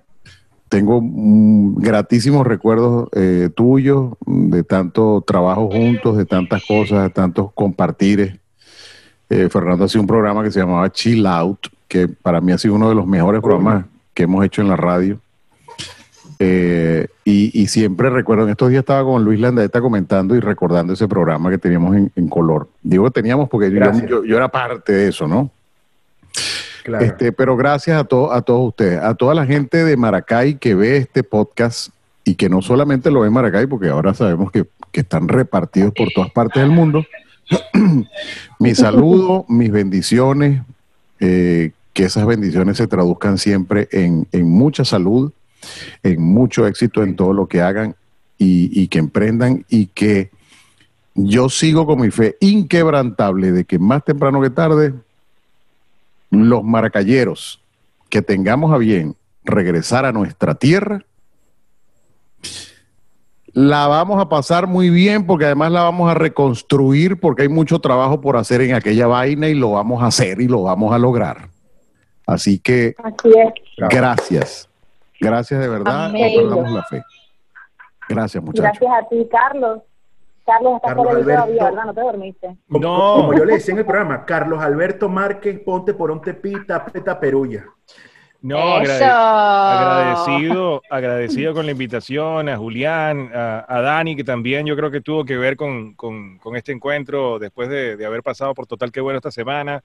tengo mm, gratísimos recuerdos eh, tuyos, de tanto trabajo juntos, de tantas cosas, de tantos compartires. Eh, Fernando hacía un programa que se llamaba Chill Out, que para mí ha sido uno de los mejores programas que hemos hecho en la radio. Eh, y, y siempre recuerdo, en estos días estaba con Luis Landaeta comentando y recordando ese programa que teníamos en, en color. Digo teníamos porque yo, Gracias. yo- yo era parte de eso, ¿no? Claro. Este, pero gracias a, to- a todos ustedes, a toda la gente de Maracay que ve este podcast y que no solamente lo ve en Maracay, porque ahora sabemos que, que están repartidos por todas partes del mundo. <clears throat> mi saludo, mis bendiciones, eh, que esas bendiciones se traduzcan siempre en, en mucha salud, en mucho éxito en todo lo que hagan y, y que emprendan y que yo sigo con mi fe inquebrantable de que más temprano que tarde los maracayeros que tengamos a bien regresar a nuestra tierra, la vamos a pasar muy bien porque además la vamos a reconstruir porque hay mucho trabajo por hacer en aquella vaina y lo vamos a hacer y lo vamos a lograr. Así que Así es. Bravo. gracias, gracias de verdad, no perdamos la fe. Gracias muchachos. Gracias a ti, Carlos. Carlos, estás Carlos por ahí Alberto. todavía, ¿verdad? No te dormiste. Como, No. como yo le decía en el programa, Carlos Alberto Márquez, ponte por un tepita, peta perulla. No, Eso. agrade- agradecido, agradecido con la invitación a Julián, a, a Dani, que también yo creo que tuvo que ver con, con- con este encuentro después de, de haber pasado por Total Que Bueno esta semana,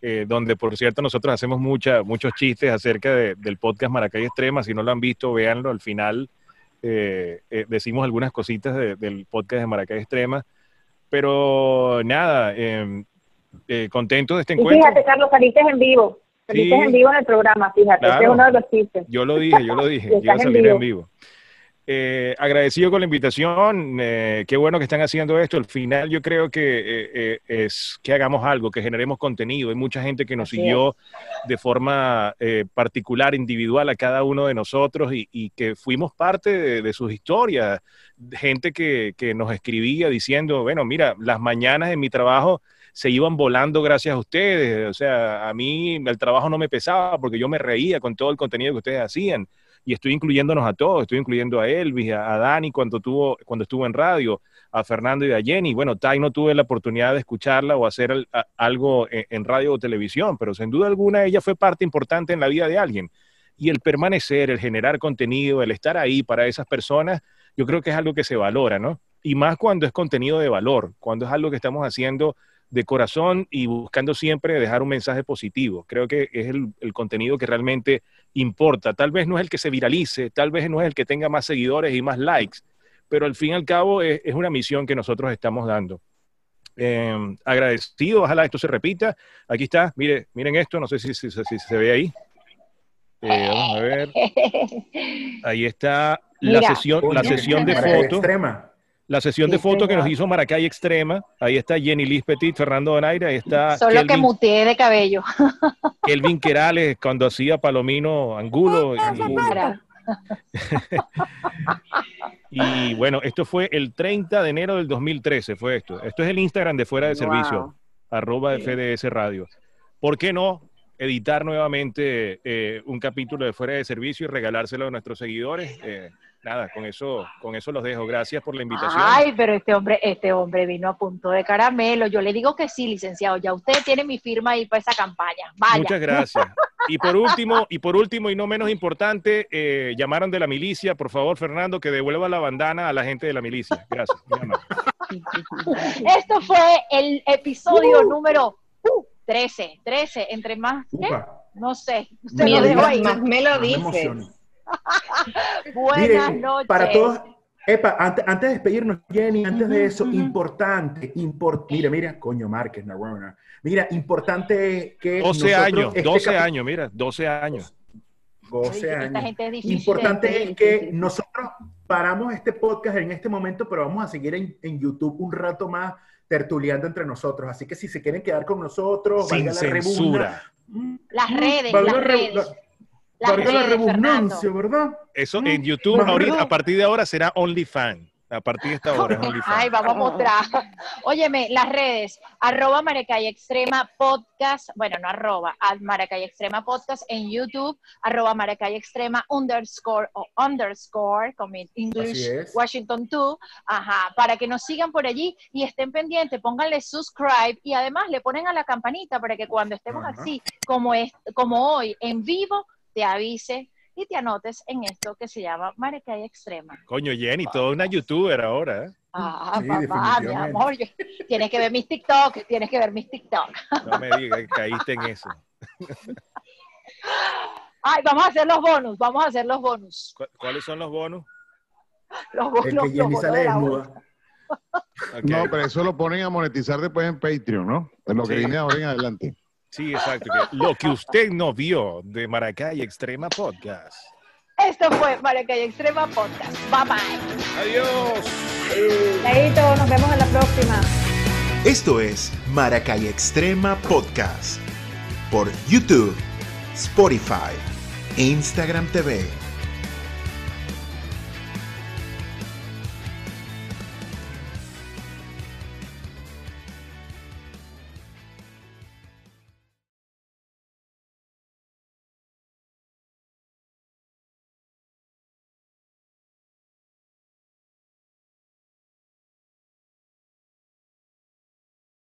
eh, donde por cierto nosotros hacemos mucha, muchos chistes acerca de- del podcast Maracay Extrema. Si no lo han visto, véanlo al final. eh, eh, decimos algunas cositas de- del podcast de Maracay Extrema. Pero nada, eh, eh, contento de este Y encuentro. fíjate, Carlos, saliste en vivo. Saliste Sí. en vivo en el programa, fíjate. Claro. es uno de los chistes. Yo lo dije, yo lo dije, Y que iba a en salir en vivo. Eh, agradecido con la invitación, eh, qué bueno que están haciendo esto. Al final yo creo que eh, eh, es que hagamos algo, que generemos contenido. Hay mucha gente que nos Así siguió de forma particular, individual a cada uno de nosotros y, y que fuimos parte de, de sus historias. Gente que, que nos escribía diciendo, bueno, mira, las mañanas en mi trabajo se iban volando gracias a ustedes. O sea, a mí el trabajo no me pesaba porque yo me reía con todo el contenido que ustedes hacían. Y estoy incluyéndonos a todos, estoy incluyendo a Elvis, a, a Dani cuando, tuvo, cuando estuvo en radio, a Fernando y a Jenny. Bueno, Tai no tuve la oportunidad de escucharla o hacer algo en, en radio o televisión, pero sin duda alguna ella fue parte importante en la vida de alguien. Y el permanecer, el generar contenido, el estar ahí para esas personas, yo creo que es algo que se valora, ¿no? Y más cuando es contenido de valor, cuando es algo que estamos haciendo de corazón y buscando siempre dejar un mensaje positivo. Creo que es el, el contenido que realmente importa. Tal vez no es el que se viralice, tal vez no es el que tenga más seguidores y más likes, pero al fin y al cabo es, es una misión que nosotros estamos dando. Eh, agradecido, ojalá esto se repita. Aquí está, mire, miren esto, no sé si, si- si se ve ahí. Eh, vamos a ver, <laughs> ahí está la Mira. sesión, la sesión de fotos. Extrema. La sesión de fotos que nos hizo Maracay Extrema. Ahí está Jenny Liz Petit, Fernando Donaire, ahí está Solo que muteé de cabello. <laughs> Kelvin Querales cuando hacía Palomino Angulo. <laughs> Y, bueno, esto fue el 30 de enero del 2013, fue esto. Esto es el Instagram de Fuera de Servicio, arroba FDS Radio. ¿Por qué no editar nuevamente eh, un capítulo de Fuera de Servicio y regalárselo a nuestros seguidores? Eh, nada, con eso, con eso los dejo. Gracias por la invitación. Ay, pero este hombre, este hombre vino a punto de caramelo. Yo le digo que sí, licenciado. Ya usted tiene mi firma ahí para esa campaña. Vaya. Muchas gracias. Y por último, y por último y no menos importante, eh, llamaron de la milicia. Por favor, Fernando, que devuelva la bandana a la gente de la milicia. Gracias. <laughs> Esto fue el episodio número uh, 13. 13, entre más. No sé. Usted lo dejó ahí. más me lo emociono. <laughs> Buenas Miren, noches. para todos, Epa, antes, antes de despedirnos, Jenny, antes de eso, importante, import, mira, mira, coño, Márquez, Narona. Mira, importante que 12 nosotros años, este 12 capi- años, mira, 12 años. 12 Oye, Esta años. gente es difícil. Importante es que nosotros paramos este podcast en este momento, pero vamos a seguir en, en YouTube un rato más tertuleando entre nosotros. Así que si se quieren quedar con nosotros, Sin valga la censura. Las redes, valga las la re- redes. La redundancia, ¿verdad? Eso Mm, en YouTube, ahorita, verdad. a partir de ahora será OnlyFans. A partir de esta hora es OnlyFans. Ay, vamos a mostrar. Óyeme, las redes, arroba Maracay Extrema Podcast, bueno, no arroba, al Maracay Extrema Podcast en YouTube, arroba Maracay Extrema underscore o underscore, con mi English. Washington 2, ajá, para que nos sigan por allí y estén pendientes, pónganle subscribe y además le ponen a la campanita para que cuando estemos Ajá. así, como, es, como hoy, en vivo, te avise y te anotes en esto que se llama Maracay Extrema. Coño, Jenny, toda una youtuber ahora. ¿eh? Ah, Sí, papá, mi amor, yo- tienes que ver mis TikTok, tienes que ver mis TikTok. No me digas que caíste en eso. Ay, vamos a hacer los bonus, vamos a hacer los bonus. ¿Cu- ¿Cuáles son los bonus? Los bonus, El que los Jenny bonus sale desnuda. Ok. No, pero eso lo ponen a monetizar después en Patreon, ¿no? En lo que Sí. viene ahora en adelante. Sí, exacto. que lo que usted no vio de Maracay Extrema Podcast. Esto fue Maracay Extrema Podcast. Bye bye. Adiós. Chaito, nos vemos en la próxima. Esto es Maracay Extrema Podcast por YouTube, Spotify e Instagram TV.